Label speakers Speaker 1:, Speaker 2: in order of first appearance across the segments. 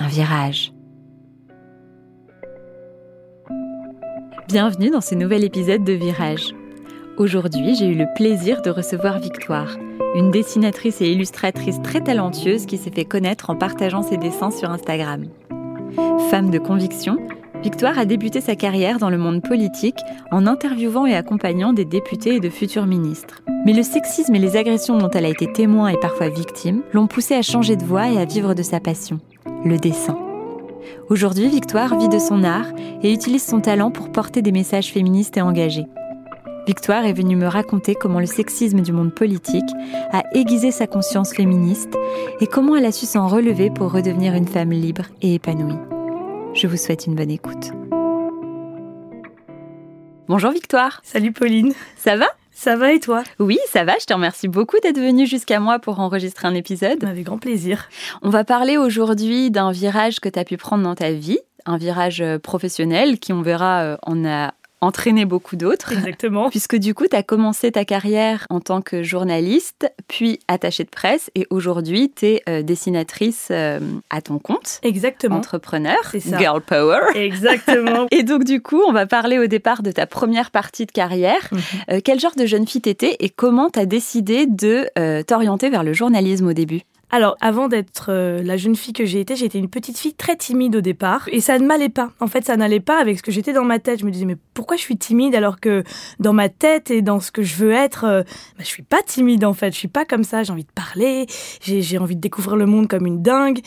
Speaker 1: un virage. Bienvenue dans ce nouvel épisode de Virage. Aujourd'hui, j'ai eu le plaisir de recevoir Victoire, une dessinatrice et illustratrice très talentueuse qui s'est fait connaître en partageant ses dessins sur Instagram. Femme de conviction, Victoire a débuté sa carrière dans le monde politique en interviewant et accompagnant des députés et de futurs ministres. Mais le sexisme et les agressions dont elle a été témoin et parfois victime l'ont poussée à changer de voie et à vivre de sa passion, le dessin. Aujourd'hui, Victoire vit de son art et utilise son talent pour porter des messages féministes et engagés. Victoire est venue me raconter comment le sexisme du monde politique a aiguisé sa conscience féministe et comment elle a su s'en relever pour redevenir une femme libre et épanouie. Je vous souhaite une bonne écoute. Bonjour Victoire.
Speaker 2: Salut Pauline.
Speaker 1: Ça va?
Speaker 2: Ça va et toi
Speaker 1: Oui, ça va. Je te remercie beaucoup d'être venue jusqu'à moi pour enregistrer un épisode.
Speaker 2: Avec grand plaisir.
Speaker 1: On va parler aujourd'hui d'un virage que tu as pu prendre dans ta vie, un virage euh, professionnel qui, on verra, euh, en a entraîné beaucoup d'autres.
Speaker 2: Exactement.
Speaker 1: Puisque du coup, tu as commencé ta carrière en tant que journaliste, puis attachée de presse, et aujourd'hui, tu es euh, dessinatrice euh, à ton compte.
Speaker 2: Exactement.
Speaker 1: Entrepreneur.
Speaker 2: Ça.
Speaker 1: Girl power.
Speaker 2: Exactement.
Speaker 1: Et donc, du coup, on va parler au départ de ta première partie de carrière.
Speaker 2: Mhm.
Speaker 1: Euh, quel genre de jeune fille t'étais et comment tu as décidé de t'orienter vers le journalisme au début?
Speaker 2: Alors, avant d'être euh, la jeune fille que j'ai été, j'étais une petite fille très timide au départ. Et ça ne m'allait pas. En fait, ça n'allait pas avec ce que j'étais dans ma tête. Je me disais, mais pourquoi je suis timide alors que dans ma tête et dans ce que je veux être, euh, bah, je suis pas timide en fait. Je suis pas comme ça. J'ai envie de parler. J'ai envie de découvrir le monde comme une dingue.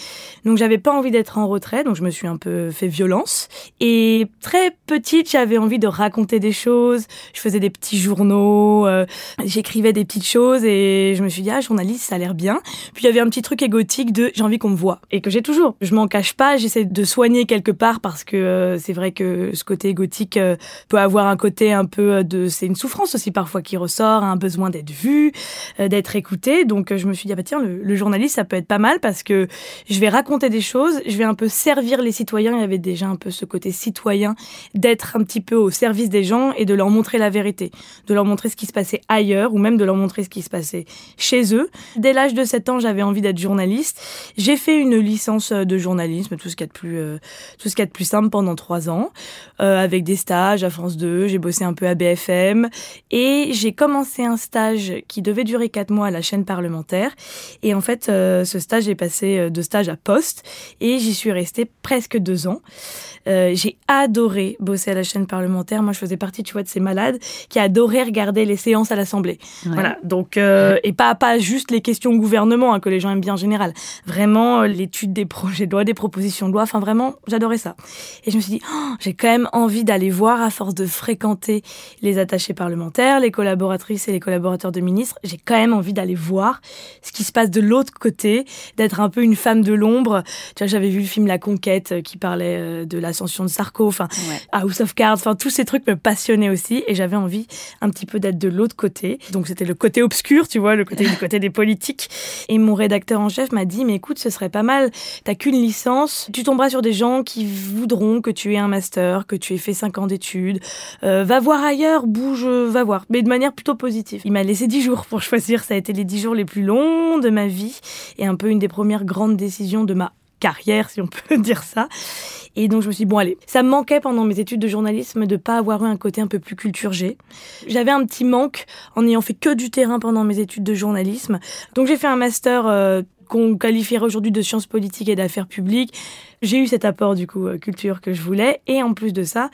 Speaker 2: Donc, j'avais pas envie d'être en retrait. Donc, je me suis un peu fait violence. Et très petite, j'avais envie de raconter des choses. Je faisais des petits journaux. euh, J'écrivais des petites choses et je me suis dit, ah, journaliste, ça a l'air bien. Puis il y avait petit truc égotique de j'ai envie qu'on me voit et que j'ai toujours. Je m'en cache pas, j'essaie de soigner quelque part parce que euh, c'est vrai que ce côté égotique euh, peut avoir un côté un peu euh, de c'est une souffrance aussi parfois qui ressort, un besoin d'être vu, d'être écouté. Donc je me suis dit ah bah tiens le, le journaliste ça peut être pas mal parce que je vais raconter des choses, je vais un peu servir les citoyens. Il y avait déjà un peu ce côté citoyen d'être un petit peu au service des gens et de leur montrer la vérité, de leur montrer ce qui se passait ailleurs ou même de leur montrer ce qui se passait chez eux. Dès l'âge de 7 ans, j'avais envie d'être journaliste. J'ai fait une licence euh, de journalisme, tout ce qu'il y a de plus, euh, tout ce qu'il y a de plus simple pendant trois ans, euh, avec des stages à France 2. J'ai bossé un peu à BFM et j'ai commencé un stage qui devait durer quatre mois à la chaîne parlementaire. Et en fait, euh, ce stage est passé de stage à poste et j'y suis restée presque deux ans. J'ai adoré bosser à la chaîne parlementaire. Moi, je faisais partie, tu vois, de ces malades qui adoraient regarder les séances à l'Assemblée.
Speaker 1: Ouais.
Speaker 2: Voilà. Donc, et pas pas juste les questions au gouvernement hein, que les gens aiment bien en général. Vraiment, euh, l'étude des projets de loi, des propositions de loi. Enfin, vraiment, j'adorais ça. Et je me suis dit, oh, j'ai quand même envie d'aller voir à force de fréquenter les attachés parlementaires, les collaboratrices et les collaborateurs de ministres. J'ai quand même envie d'aller voir ce qui se passe de l'autre côté, d'être un peu une femme de l'ombre. Tu vois, j'avais vu le film La Conquête euh, qui parlait euh, de l'ascension de Sarko. Enfin,
Speaker 1: Ouais.
Speaker 2: House of Cards, enfin tous ces trucs me passionnaient aussi et j'avais envie un petit peu d'être de l'autre côté. Donc c'était le côté obscur, tu vois, le côté du côté des politiques. Et mon rédacteur en chef m'a dit mais écoute, ce serait pas mal. T'as qu'une licence, tu tomberas sur des gens qui voudront que tu aies un master, que tu aies fait cinq ans d'études. Euh, va voir ailleurs, bouge, va voir, mais de manière plutôt positive. Il m'a laissé dix jours pour choisir. Ça a été les dix jours les plus longs de ma vie et un peu une des premières grandes décisions de ma carrière, si on peut dire ça. Et donc je me suis dit, bon allez, ça me manquait pendant mes études de journalisme de pas avoir eu un côté un peu plus culture. J'avais un petit manque en ayant fait que du terrain pendant mes études de journalisme. Donc j'ai fait un master euh, qu'on qualifierait aujourd'hui de sciences politiques et d'affaires publiques. J'ai eu cet apport du coup euh, culture que je voulais et en plus de ça,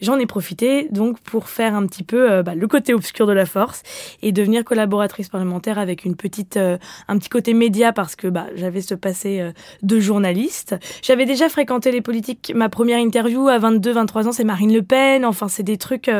Speaker 2: j'en ai profité donc pour faire un petit peu euh, bah, le côté obscur de la force et devenir collaboratrice parlementaire avec une petite euh, un petit côté média parce que bah j'avais ce passé de journaliste. J'avais déjà fréquenté les politiques. Ma première interview à 22 23 ans, c'est Marine Le Pen. Enfin, c'est des trucs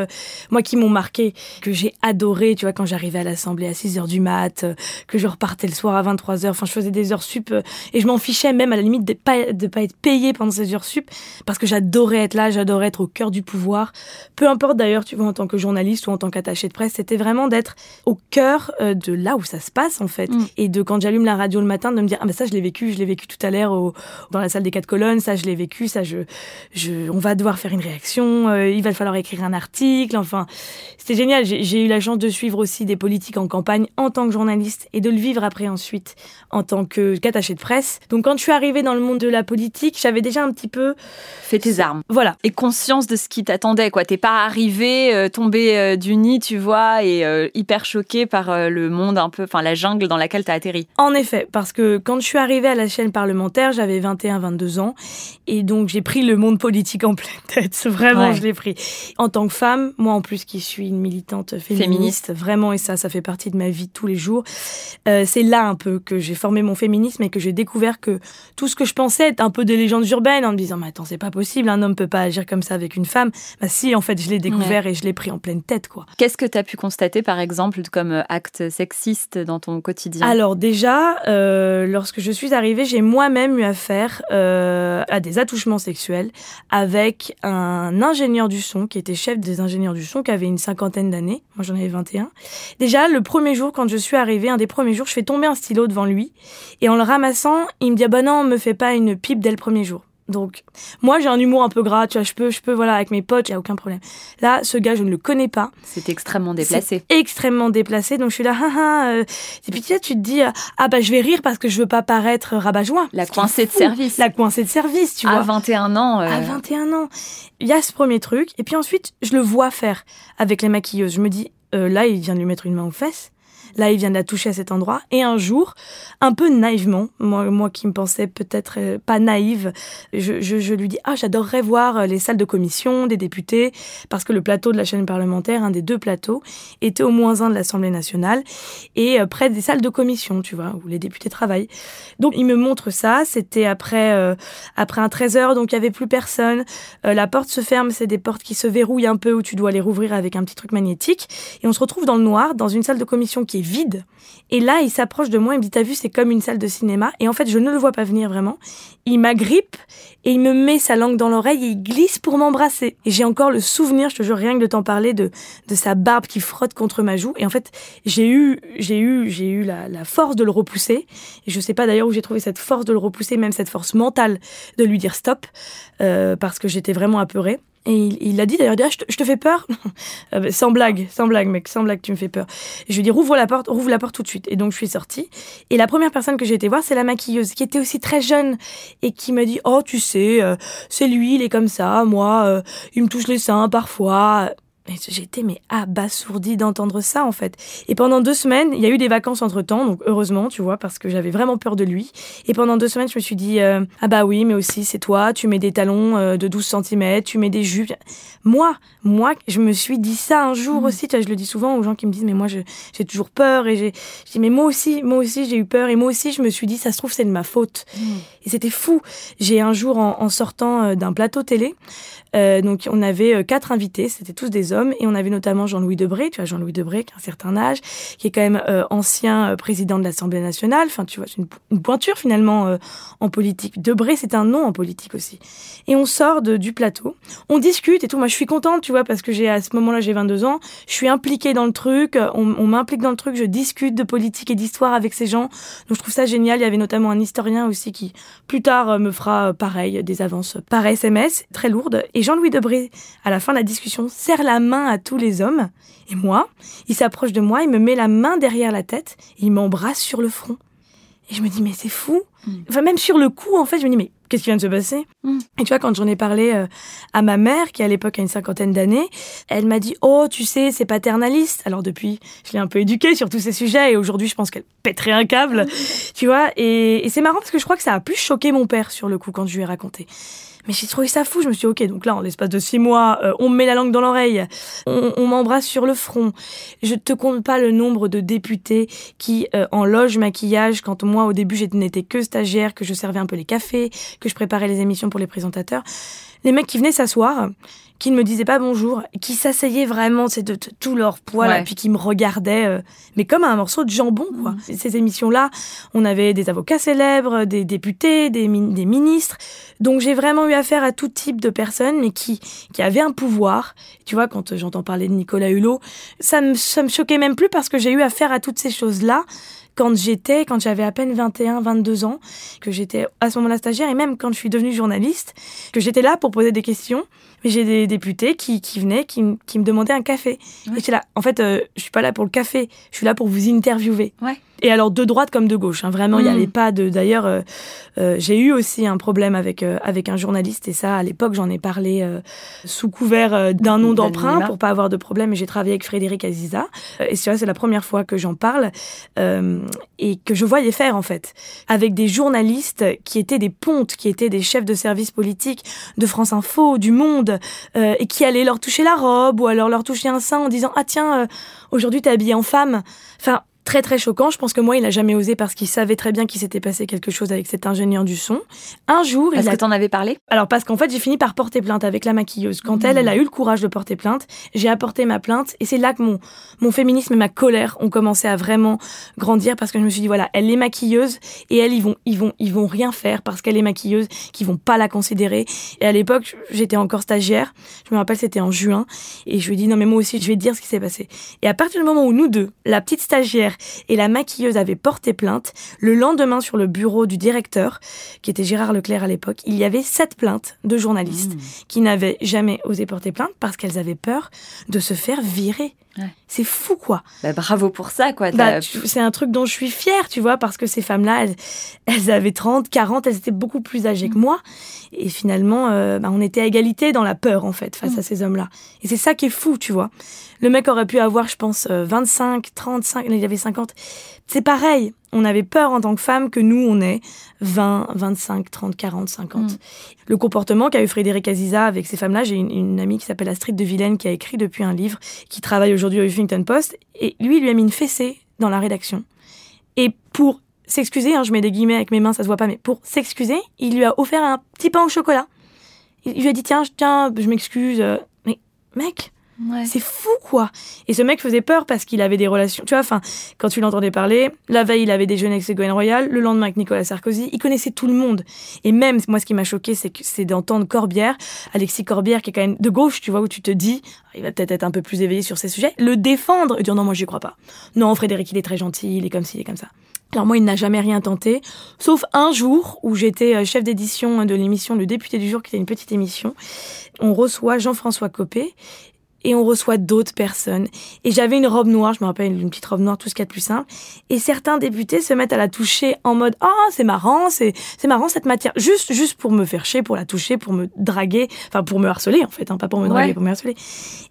Speaker 2: moi qui m'ont marqué que j'ai adoré, tu vois quand j'arrivais à l'Assemblée à 6 heures du mat, que je repartais le soir à 23 heures. Enfin, je faisais des heures sup et je m'en fichais même à la limite de pas de pas être pendant ces heures sup parce que j'adorais être là, j'adorais être au cœur du pouvoir. Peu importe d'ailleurs, tu vois, en tant que journaliste ou en tant qu'attaché de presse, c'était vraiment d'être au cœur euh, de là où ça se passe en fait
Speaker 1: Mm.
Speaker 2: et de quand j'allume la radio le matin de me dire ah mais ça je l'ai vécu, je l'ai vécu tout à l'heure au- dans la salle des quatre colonnes, ça je l'ai vécu, ça je je on va devoir faire une réaction, euh, il va falloir écrire un article, enfin c'était génial. J'ai j'ai eu la chance de suivre aussi des politiques en campagne en tant que journaliste et de le vivre après ensuite en tant que qu'attaché de presse. Donc quand je suis arrivée dans le monde de la politique, j'avais déjà un petit peu,
Speaker 1: Fais tes armes.
Speaker 2: voilà,
Speaker 1: Et conscience de ce qui t'attendait, quoi. T'es pas arrivé, euh, tombé euh, du nid, tu vois, et euh, hyper choqué par euh, le monde un peu, enfin la jungle dans laquelle t'as atterri.
Speaker 2: En effet, parce que quand je suis arrivée à la chaîne parlementaire, j'avais 21-22 ans, et donc j'ai pris le monde politique en pleine tête. Vraiment,
Speaker 1: Ouais.
Speaker 2: je l'ai pris. En tant que femme, moi en plus qui suis une militante féministe,
Speaker 1: Féministe.
Speaker 2: vraiment, et ça, ça fait partie de ma vie de tous les jours. c'est là un peu que j'ai formé mon féminisme et que j'ai découvert que tout ce que je pensais être un peu des légendes urbaines, en me disant, mais attends, c'est pas possible, un homme peut pas agir comme ça avec une femme. Bah si, en fait, je l'ai découvert et je l'ai pris en pleine tête, quoi.
Speaker 1: Qu'est-ce que t'as pu constater, par exemple, comme euh, acte sexiste dans ton quotidien?
Speaker 2: Alors déjà, euh, lorsque je suis arrivée, j'ai moi-même eu affaire euh, à des attouchements sexuels avec un ingénieur du son qui était chef des ingénieurs du son qui avait une cinquantaine d'années. Moi j'en avais 21. Déjà, le premier jour quand je suis arrivée, un des premiers jours, je fais tomber un stylo devant lui et en le ramassant, il me dit ah bah non, me fais pas une pipe dès le premier jour. Donc, moi, j'ai un humour un peu gras, tu vois, je peux, je peux, voilà, avec mes potes, il a aucun problème. Là, ce gars, je ne le connais pas.
Speaker 1: C'est extrêmement déplacé.
Speaker 2: Extrêmement déplacé. Donc je suis là, ah, euh, et puis tu tu te dis, ah bah je vais rire parce que je veux pas paraître rabat-joie.
Speaker 1: La coincée de service.
Speaker 2: La coincée de service, tu
Speaker 1: à
Speaker 2: vois.
Speaker 1: 21 ans. euh,
Speaker 2: À 21 ans. Il y a ce premier truc. Et puis ensuite, je le vois faire avec les maquilleuses. Je me dis, euh, là, il vient de lui mettre une main aux fesses. Là, il vient de la toucher à cet endroit. Et un jour, un peu naïvement, moi, qui me pensais peut-être euh, pas naïve, je, lui dis Ah, j'adorerais voir euh, les salles de commission des députés, parce que le plateau de la chaîne parlementaire, un des deux plateaux, était au moins un de l'Assemblée nationale, et euh, près des salles de commission, tu vois, où les députés travaillent. Donc, il me montre ça. C'était après, après un 13 heures, donc il y avait plus personne. La porte se ferme, c'est des portes qui se verrouillent un peu, où tu dois les rouvrir avec un petit truc magnétique. Et on se retrouve dans le noir, dans une salle de commission qui est vide. Et là, il s'approche de moi, il me dit, t'as vu, c'est comme une salle de cinéma. Et en fait, je ne le vois pas venir vraiment. Il m'agrippe et il me met sa langue dans l'oreille et il glisse pour m'embrasser. Et j'ai encore le souvenir, je te jure, rien que de t'en parler, de, de sa barbe qui frotte contre ma joue. Et en fait, j'ai eu, j'ai eu, j'ai eu la, force de le repousser. Et je sais pas d'ailleurs où j'ai trouvé cette force de le repousser, même cette force mentale de lui dire stop, euh, parce que j'étais vraiment apeurée. Et il, il a dit d'ailleurs, Ah, je, te, fais peur bah, Sans blague, sans blague, mec, sans blague, tu me fais peur. Et je lui ai dit, rouvre la porte, rouvre la porte tout de suite. Et donc je suis sortie. Et la première personne que j'ai été voir, c'est la maquilleuse, qui était aussi très jeune et qui m'a dit, oh, tu sais, euh, c'est lui, il est comme ça, moi, euh, il me touche les seins parfois. J'étais mais abasourdie d'entendre ça en fait. Et pendant deux semaines, il y a eu des vacances entre temps, donc heureusement, tu vois, parce que j'avais vraiment peur de lui. Et pendant deux semaines, je me suis dit euh, ah bah oui, mais aussi c'est toi, tu mets des talons euh, de 12 cm, tu mets des jupes. Moi, moi, je me suis dit ça un jour aussi. Tu vois, je le dis souvent aux gens qui me disent mais moi j'ai toujours peur et j'ai je dis mais moi aussi, moi aussi j'ai eu peur et moi aussi je me suis dit ça se trouve c'est de ma faute. Et c'était fou. J'ai un jour en, en sortant euh, d'un plateau télé, euh, donc on avait euh, quatre invités, c'était tous des hommes, et on avait notamment Jean-Louis Debré, tu vois Jean-Louis Debré qui a un certain âge, qui est quand même euh, ancien président de l'Assemblée nationale. Enfin, tu vois, c'est une, pointure finalement en politique. Debré, c'est un nom en politique aussi. Et on sort de, du plateau, on discute et tout. Moi, je suis contente, tu vois, parce que j'ai à ce moment-là, j'ai 22 ans, je suis impliquée dans le truc, on, m'implique dans le truc, je discute de politique et d'histoire avec ces gens. Donc je trouve ça génial. Il y avait notamment un historien aussi qui plus tard me fera pareil, des avances par SMS, très lourdes. Jean-Louis Debré, à la fin de la discussion, serre la main à tous les hommes. Et moi, il s'approche de moi, il me met la main derrière la tête, et il m'embrasse sur le front. Et je me dis, mais c'est fou.
Speaker 1: Mm.
Speaker 2: Enfin, même sur le coup, en fait, je me dis, mais qu'est-ce qui vient de se passer?
Speaker 1: Mm.
Speaker 2: Et tu vois, quand j'en ai parlé euh, à ma mère, qui à l'époque a une cinquantaine d'années, elle m'a dit, oh, tu sais, c'est paternaliste. Alors depuis, je l'ai un peu éduquée sur tous ces sujets, et aujourd'hui, je pense qu'elle pèterait un câble, tu vois. Et, et c'est marrant parce que je crois que ça a plus choqué mon père sur le coup quand je lui ai raconté. Mais j'ai trouvé ça fou. Je me suis dit, ok, donc là, en l'espace de six mois, euh, on me met la langue dans l'oreille, on, m'embrasse sur le front. Je te compte pas le nombre de députés qui, euh, en loge maquillage, quand moi, au début, n'étais que stagiaire, que je servais un peu les cafés, que je préparais les émissions pour les présentateurs, les mecs qui venaient s'asseoir, qui ne me disaient pas bonjour, qui s'asseyaient vraiment, c'est de, tout leur poids, et puis qui me regardaient, euh, mais comme un morceau de jambon, quoi. Mmh. Ces émissions-là, on avait des avocats célèbres, des députés, des, des ministres. Donc j'ai vraiment eu affaire à tout type de personnes, mais qui, qui avaient un pouvoir. Tu vois, quand j'entends parler de Nicolas Hulot, ça me, ça me choquait même plus parce que j'ai eu affaire à toutes ces choses-là quand j'étais, quand j'avais à peine 21, 22 ans, que j'étais à ce moment-là stagiaire, et même quand je suis devenue journaliste, que j'étais là pour poser des questions, mais j'ai des députés qui, qui venaient, qui, qui, me demandaient un café. Et j'étais là, en fait, euh, je suis pas là pour le café, je suis là pour vous interviewer.
Speaker 1: Ouais.
Speaker 2: Et alors de droite comme de gauche, hein, vraiment, il n'y mm. avait pas de. D'ailleurs, euh, euh, j'ai eu aussi un problème avec euh, avec un journaliste et ça, à l'époque, j'en ai parlé sous couvert d'un nom d'emprunt pour pas avoir de problème. Et j'ai travaillé avec Frédéric Aziza et c'est la première fois que j'en parle et que je voyais faire en fait avec des journalistes qui étaient des pontes, qui étaient des chefs de service politique de France Info, du Monde et qui allaient leur toucher la robe ou alors leur toucher un sein en disant ah tiens aujourd'hui t'es habillée en femme. Enfin très très choquant. Je pense que moi, il a jamais osé parce qu'il savait très bien qu'il s'était passé quelque chose avec cet ingénieur du son. Un jour,
Speaker 1: Est-ce
Speaker 2: que
Speaker 1: t'en avais parlé?
Speaker 2: Alors parce qu'en fait, j'ai fini par porter plainte avec la maquilleuse. Quand elle, elle a eu le courage de porter plainte, j'ai apporté ma plainte et c'est là que mon mon féminisme et ma colère ont commencé à vraiment grandir parce que je me suis dit voilà, elle est maquilleuse et elle ils vont ils vont ils vont rien faire parce qu'elle est maquilleuse, qu'ils vont pas la considérer. Et à l'époque, j'étais encore stagiaire. Je me rappelle, c'était en juin et je lui ai dit non mais moi aussi, je vais te dire ce qui s'est passé. Et à partir du moment où nous deux, la petite stagiaire et la maquilleuse avait porté plainte. Le lendemain, sur le bureau du directeur, qui était Gérard Leclerc à l'époque, il y avait sept plaintes de journalistes mmh. qui n'avaient jamais osé porter plainte parce qu'elles avaient peur de se faire virer. C'est fou, quoi.
Speaker 1: Bah, bravo pour ça, quoi.
Speaker 2: Bah, c'est un truc dont je suis fière, tu vois, parce que ces femmes-là, elles, avaient 30, 40, elles étaient beaucoup plus âgées que mmh. moi. Et finalement, euh, bah, on était à égalité dans la peur, en fait, face mmh. à ces hommes-là. Et c'est ça qui est fou, tu vois. Le mec aurait pu avoir, je pense, 25, 35, il y avait 50. C'est pareil. On avait peur en tant que femme que nous, on est 20, 25, 30, 40, 50. Le comportement qu'a eu Frédéric Aziza avec ces femmes-là, j'ai une, amie qui s'appelle Astrid de Vilaine qui a écrit depuis un livre, qui travaille aujourd'hui au Huffington Post, et lui, il lui a mis une fessée dans la rédaction. Et pour s'excuser, hein, je mets des guillemets avec mes mains, ça se voit pas, mais pour s'excuser, il lui a offert un petit pain au chocolat. Il lui a dit, tiens, tiens, je m'excuse. Mais, mec, c'est fou, quoi. Et ce mec faisait peur parce qu'il avait des relations. Tu vois, enfin, quand tu l'entendais parler, la veille, il avait déjeuné avec Ségolène Royal, le lendemain avec Nicolas Sarkozy. Il connaissait tout le monde. Et même, moi, ce qui m'a choqué, c'est que c'est d'entendre Corbière, Alexis Corbière, qui est quand même de gauche, tu vois, où tu te dis, il va peut-être être un peu plus éveillé sur ces sujets, le défendre et dire non, moi, j'y crois pas. Non, Frédéric, il est très gentil, il est comme ci, il est comme ça. Alors moi, il n'a jamais rien tenté, sauf un jour où j'étais euh, chef d'édition de l'émission Le député du jour, qui était une petite émission. On reçoit Jean-François Copé et on reçoit d'autres personnes. Et j'avais une robe noire, je me rappelle une petite robe noire, tout ce qu'il y a de plus simple. Et certains députés se mettent à la toucher en mode ah oh, c'est marrant, c'est c'est marrant cette matière, juste juste pour me faire chier, pour la toucher, pour me draguer, enfin pour me harceler en fait, hein, pas pour me draguer, pour me harceler.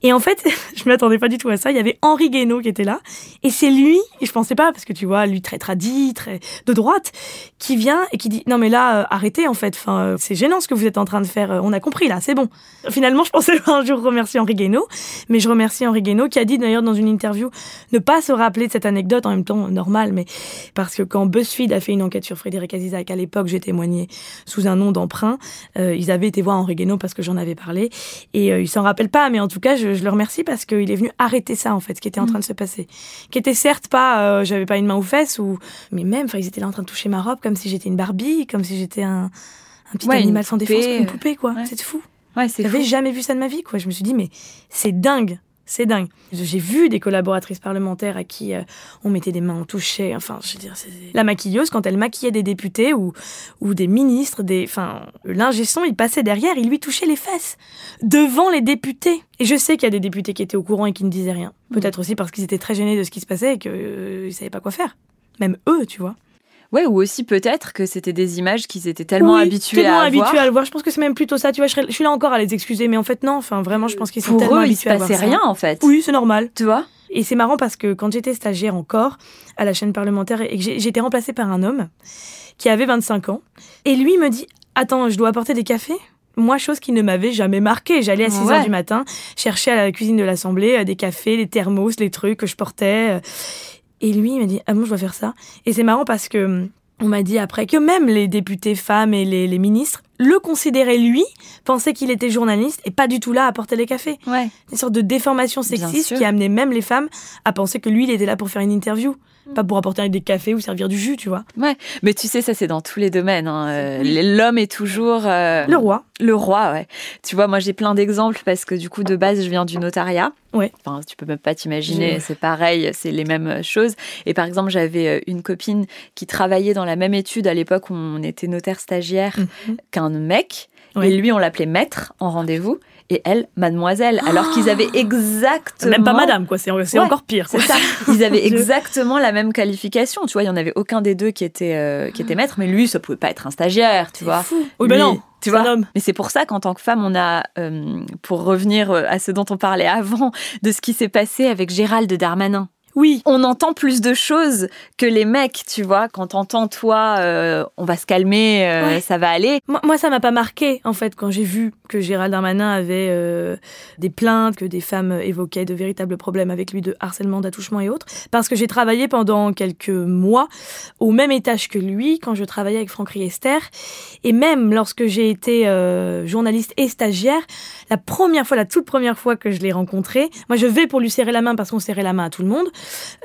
Speaker 2: Et en fait, je m'attendais pas du tout à ça. Il y avait Henri Guénaud qui était là, et c'est lui, et je pensais pas parce que tu vois lui très tradit, très de droite, qui vient et qui dit non mais là euh, arrêtez en fait, enfin euh, c'est gênant ce que vous êtes en train de faire, euh, on a compris là, c'est bon. Finalement, je pensais un jour remercier Henri Guénaud mais je remercie Henri Guénaud qui a dit d'ailleurs dans une interview ne pas se rappeler de cette anecdote en même temps normal, mais parce que quand BuzzFeed a fait une enquête sur Frédéric Azizac, à l'époque j'ai témoigné sous un nom d'emprunt, euh, ils avaient été voir Henri Guénaud parce que j'en avais parlé et euh, il s'en rappelle pas, mais en tout cas je, le remercie parce qu'il est venu arrêter ça en fait, ce qui était en mm. train de se passer, qui était certes pas, euh, j'avais pas une main aux fesses ou, mais même, enfin ils étaient là en train de toucher ma robe comme si j'étais une Barbie, comme si j'étais un, un petit animal sans défense, une poupée quoi, c'est fou.
Speaker 1: Ouais,
Speaker 2: J'avais jamais vu ça de ma vie, quoi. Je me suis dit, mais c'est dingue. C'est dingue. J'ai vu des collaboratrices parlementaires à qui euh, on mettait des mains, on touchait. Enfin, je veux dire, la maquilleuse quand elle maquillait des députés ou ou des ministres, des, enfin, l'ingé son, il passait derrière, il lui touchait les fesses devant les députés. Et je sais qu'il y a des députés qui étaient au courant et qui ne disaient rien. Peut-être aussi parce qu'ils étaient très gênés de ce qui se passait et qu'ils euh, savaient pas quoi faire. Même eux, tu vois.
Speaker 1: Ouais, ou aussi peut-être que c'était des images qu'ils étaient tellement habitués
Speaker 2: à
Speaker 1: habitués
Speaker 2: à le voir. Je pense que c'est même plutôt ça. Tu vois, je, suis là encore à les excuser, mais en fait non. Enfin, vraiment, je pense qu'ils sont tellement habitués
Speaker 1: à voir ça. rien en fait.
Speaker 2: Oui, c'est normal.
Speaker 1: Tu vois?
Speaker 2: Et c'est marrant parce que quand j'étais stagiaire encore à la chaîne parlementaire et que j'étais remplacée par un homme qui avait 25 ans, et lui me dit Attends, je dois apporter des cafés? Moi, chose qui ne m'avait jamais marqué. J'allais à 6
Speaker 1: Ouais.
Speaker 2: heures du matin, chercher à la cuisine de l'Assemblée euh, des cafés, les thermos, les trucs que je portais. Et lui, il m'a dit, ah bon, je dois faire ça. Et c'est marrant parce que on m'a dit après que même les députés femmes et les, les ministres le considéraient lui, pensaient qu'il était journaliste et pas du tout là à porter les cafés.
Speaker 1: Ouais.
Speaker 2: Une sorte de déformation sexiste qui amenait même les femmes à penser que lui, il était là pour faire une interview. Pas pour apporter des cafés ou servir du jus, tu vois.
Speaker 1: Ouais. Mais tu sais, ça, c'est dans tous les domaines. hein. Euh. L'homme est toujours. euh,
Speaker 2: Le roi.
Speaker 1: Le roi, ouais. Tu vois, moi j'ai plein d'exemples parce que du coup de base je viens du notariat.
Speaker 2: Ouais.
Speaker 1: Enfin, tu peux même pas t'imaginer, c'est pareil, c'est les mêmes choses. Et par exemple, j'avais euh, une copine qui travaillait dans la même étude à l'époque où on était notaire stagiaire
Speaker 2: Mhm.
Speaker 1: qu'un mec.
Speaker 2: Ouais.
Speaker 1: Et lui, on l'appelait maître en rendez-vous. Et elle, mademoiselle. Alors qu'ils avaient exactement.
Speaker 2: Même pas madame, quoi. C'est
Speaker 1: Ouais,
Speaker 2: encore pire.
Speaker 1: C'est
Speaker 2: quoi.
Speaker 1: ça. Ils avaient exactement la même qualification. Tu vois, il y en avait aucun des deux qui était, euh, qui était maître, mais lui, ça pouvait pas être un stagiaire, tu vois.
Speaker 2: fou. Oui, ben
Speaker 1: Lui,
Speaker 2: non.
Speaker 1: tu vois.
Speaker 2: un homme.
Speaker 1: Mais c'est pour ça qu'en tant que femme, on a, euh, pour revenir euh, à ce dont on parlait avant, de ce qui s'est passé avec Gérald Darmanin.
Speaker 2: Oui.
Speaker 1: On entend plus de choses que les mecs, tu vois. Quand t'entends, toi, euh, on va se calmer, euh,
Speaker 2: Ouais.
Speaker 1: ça va aller.
Speaker 2: Moi, moi, ça m'a pas marqué, en fait, quand j'ai vu que Gérald Darmanin avait euh, des plaintes, que des femmes évoquaient de véritables problèmes avec lui de harcèlement, d'attouchement et autres. Parce que j'ai travaillé pendant quelques mois au même étage que lui, quand je travaillais avec Franck Riester. Et même lorsque j'ai été euh, journaliste et stagiaire, la première fois, la toute première fois que je l'ai rencontré, moi je vais pour lui serrer la main parce qu'on serrait la main à tout le monde.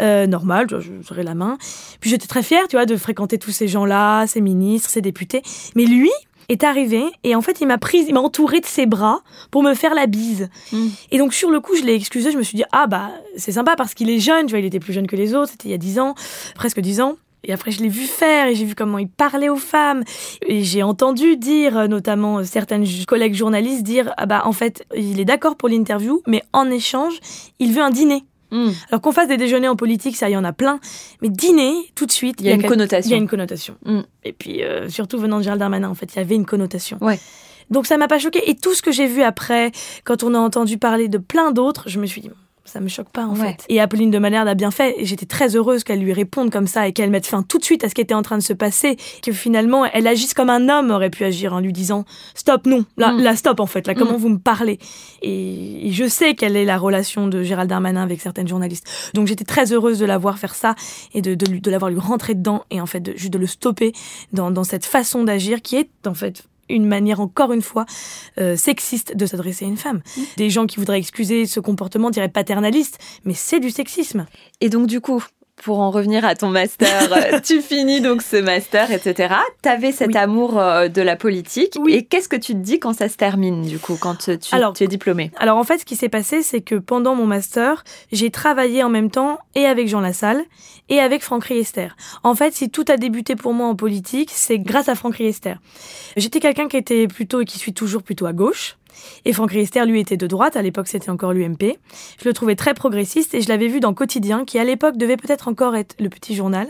Speaker 2: Euh, normal, serrais la main. Puis j'étais très fière, tu vois, de fréquenter tous ces gens-là, ces ministres, ces députés. Mais lui est arrivé et en fait il m'a prise, il m'a entouré de ses bras pour me faire la bise.
Speaker 1: Mm.
Speaker 2: Et donc sur le coup je l'ai excusé, je me suis dit ah bah c'est sympa parce qu'il est jeune, tu vois, il était plus jeune que les autres, c'était il y a 10 ans, presque 10 ans. Et après, je l'ai vu faire et j'ai vu comment il parlait aux femmes. Et j'ai entendu dire, euh, notamment euh, certaines collègues journalistes, dire ah bah en fait, il est d'accord pour l'interview, mais en échange, il veut un dîner.
Speaker 1: Mm.
Speaker 2: Alors qu'on fasse des déjeuners en politique, ça, il y en a plein. Mais dîner, tout de suite,
Speaker 1: Il y a une
Speaker 2: quel-
Speaker 1: connotation.
Speaker 2: Il y a une connotation.
Speaker 1: Mm.
Speaker 2: Et puis, euh, surtout venant de Gérald Darmanin, en fait, il y avait une connotation.
Speaker 1: Ouais.
Speaker 2: Donc ça m'a pas choqué. Et tout ce que j'ai vu après, quand on a entendu parler de plein d'autres, je me suis dit, ça me choque pas en
Speaker 1: Ouais.
Speaker 2: fait. Et Apolline de Malherbe a bien fait. Et j'étais très heureuse qu'elle lui réponde comme ça et qu'elle mette fin tout de suite à ce qui était en train de se passer. Que finalement, elle agisse comme un homme aurait pu agir en lui disant stop, non, là,
Speaker 1: Mm.
Speaker 2: là stop en fait, là, comment
Speaker 1: Mm.
Speaker 2: vous me parlez? Et, et je sais quelle est la relation de Gérald Darmanin avec certaines journalistes. Donc j'étais très heureuse de la voir faire ça et de, de, lui- de l'avoir lui rentrer dedans et en fait de, juste de le stopper dans, dans cette façon d'agir qui est en fait une manière encore une fois euh, sexiste de s'adresser à une femme. Des gens qui voudraient excuser ce comportement diraient paternaliste, mais c'est du sexisme.
Speaker 1: Et donc, du coup, pour en revenir à ton master, euh, tu finis donc ce master, etc. T'avais cet
Speaker 2: Oui.
Speaker 1: amour euh, de la politique.
Speaker 2: Oui.
Speaker 1: Et qu'est-ce que tu te dis quand ça se termine, du coup, quand tu,
Speaker 2: Alors-
Speaker 1: tu es diplômé
Speaker 2: Alors en fait, ce qui s'est passé, c'est que pendant mon master, j'ai travaillé en même temps et avec Jean Lassalle et avec Franck Riester. En fait, si tout a débuté pour moi en politique, c'est grâce à Franck Riester. J'étais quelqu'un qui était plutôt et qui suis toujours plutôt à gauche. Et Franck Riester, lui, était de droite. À l'époque, c'était encore l'UMP. Je le trouvais très progressiste et je l'avais vu dans Quotidien, qui à l'époque devait peut-être encore être le petit journal.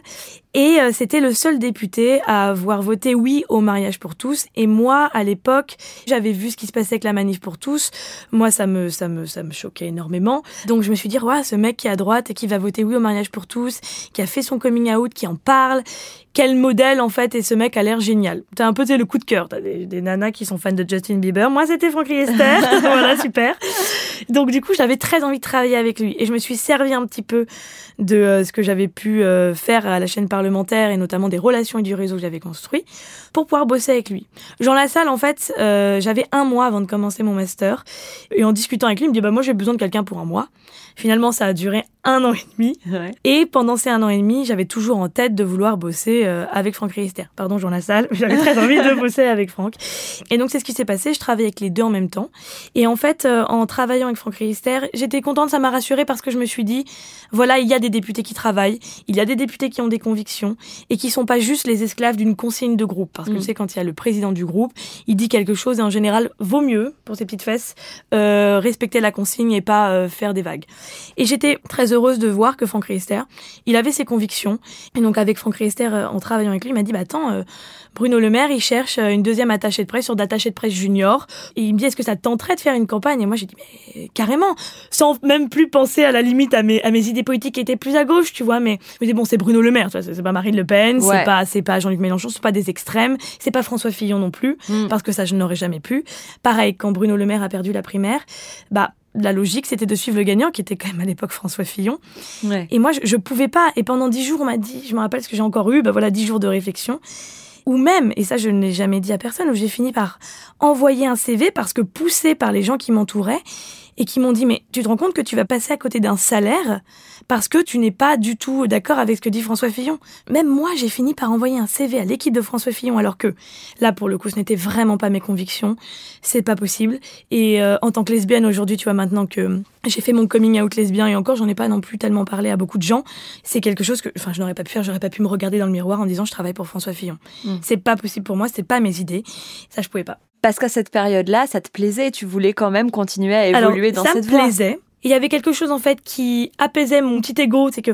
Speaker 2: Et euh, c'était le seul député à avoir voté oui au mariage pour tous. Et moi, à l'époque, j'avais vu ce qui se passait avec la manif pour tous. Moi, ça me, ça me, ça me choquait énormément. Donc, je me suis dit, ouais, ce mec qui est à droite et qui va voter oui au mariage pour tous, qui a fait son coming out, qui en parle, quel modèle en fait, et ce mec a l'air génial. T'as un peu le coup de cœur. T'as des, des nanas qui sont fans de Justin Bieber. Moi, c'était Franck Riester. voilà, super. Donc, du coup, j'avais très envie de travailler avec lui. Et je me suis servi un petit peu de euh, ce que j'avais pu euh, faire à la chaîne parlementaire et notamment des relations et du réseau que j'avais construit pour pouvoir bosser avec lui. Jean Lassalle, en fait, euh, j'avais un mois avant de commencer mon master et en discutant avec lui, il me dit bah moi j'ai besoin de quelqu'un pour un mois. Finalement, ça a duré un an et demi. Et pendant ces un an et demi, j'avais toujours en tête de vouloir bosser euh, avec Franck Riester. Pardon, Jean Lassalle, mais j'avais très envie de bosser avec Franck. Et donc, c'est ce qui s'est passé. Je travaillais avec les deux en même temps. Et en fait, euh, en travaillant avec Franck Riester, j'étais contente, ça m'a rassurée parce que je me suis dit, voilà, il y a des députés qui travaillent, il y a des députés qui ont des convictions et qui sont pas juste les esclaves d'une consigne de groupe. Parce que
Speaker 1: Mm.
Speaker 2: tu sais, quand il y a le président du groupe, il dit quelque chose et en général, vaut mieux, pour ses petites fesses, euh, respecter la consigne et pas euh, faire des vagues. Et j'étais très heureuse de voir que Franck Riester, il avait ses convictions. Et donc avec Franck Riester, euh, en travaillant avec lui, il m'a dit, bah attends, Bruno Le Maire, il cherche euh, une deuxième attachée de presse sur d'attaché de presse junior. Et il me dit, est-ce que ça tenterait de faire une campagne? Et moi, j'ai dit, mais carrément, sans même plus penser à la limite à mes, à mes idées politiques qui étaient plus à gauche, tu vois. Mais je me dis, bon, c'est Bruno Le Maire, c'est pas Marine Le Pen, c'est pas, c'est pas Jean-Luc Mélenchon, c'est pas des extrêmes, c'est pas François Fillon non plus, mm. parce que ça, je n'aurais jamais pu. Pareil, quand Bruno Le Maire a perdu la primaire, bah, la logique, c'était de suivre le gagnant, qui était quand même à l'époque François Fillon. Et moi, je, je pouvais pas. Et pendant dix jours, on m'a dit, je me rappelle ce que j'ai encore eu, bah voilà, dix jours de réflexion. Ou même, et ça je ne l'ai jamais dit à personne, où j'ai fini par envoyer un CV parce que poussé par les gens qui m'entouraient et qui m'ont dit mais tu te rends compte que tu vas passer à côté d'un salaire parce que tu n'es pas du tout d'accord avec ce que dit François Fillon. Même moi, j'ai fini par envoyer un CV à l'équipe de François Fillon alors que là pour le coup, ce n'était vraiment pas mes convictions, c'est pas possible et euh, en tant que lesbienne aujourd'hui, tu vois maintenant que j'ai fait mon coming out lesbien et encore j'en ai pas non plus tellement parlé à beaucoup de gens, c'est quelque chose que enfin je n'aurais pas pu faire, j'aurais pas pu me regarder dans le miroir en disant je travaille pour François Fillon. Mm. C'est pas possible pour moi, c'est pas mes idées. Ça je pouvais pas.
Speaker 1: Parce qu'à cette période-là, ça te plaisait, tu voulais quand même continuer à évoluer dans cette
Speaker 2: voie. Ça me plaisait. Il y avait quelque chose en fait qui apaisait mon petit ego, c'est que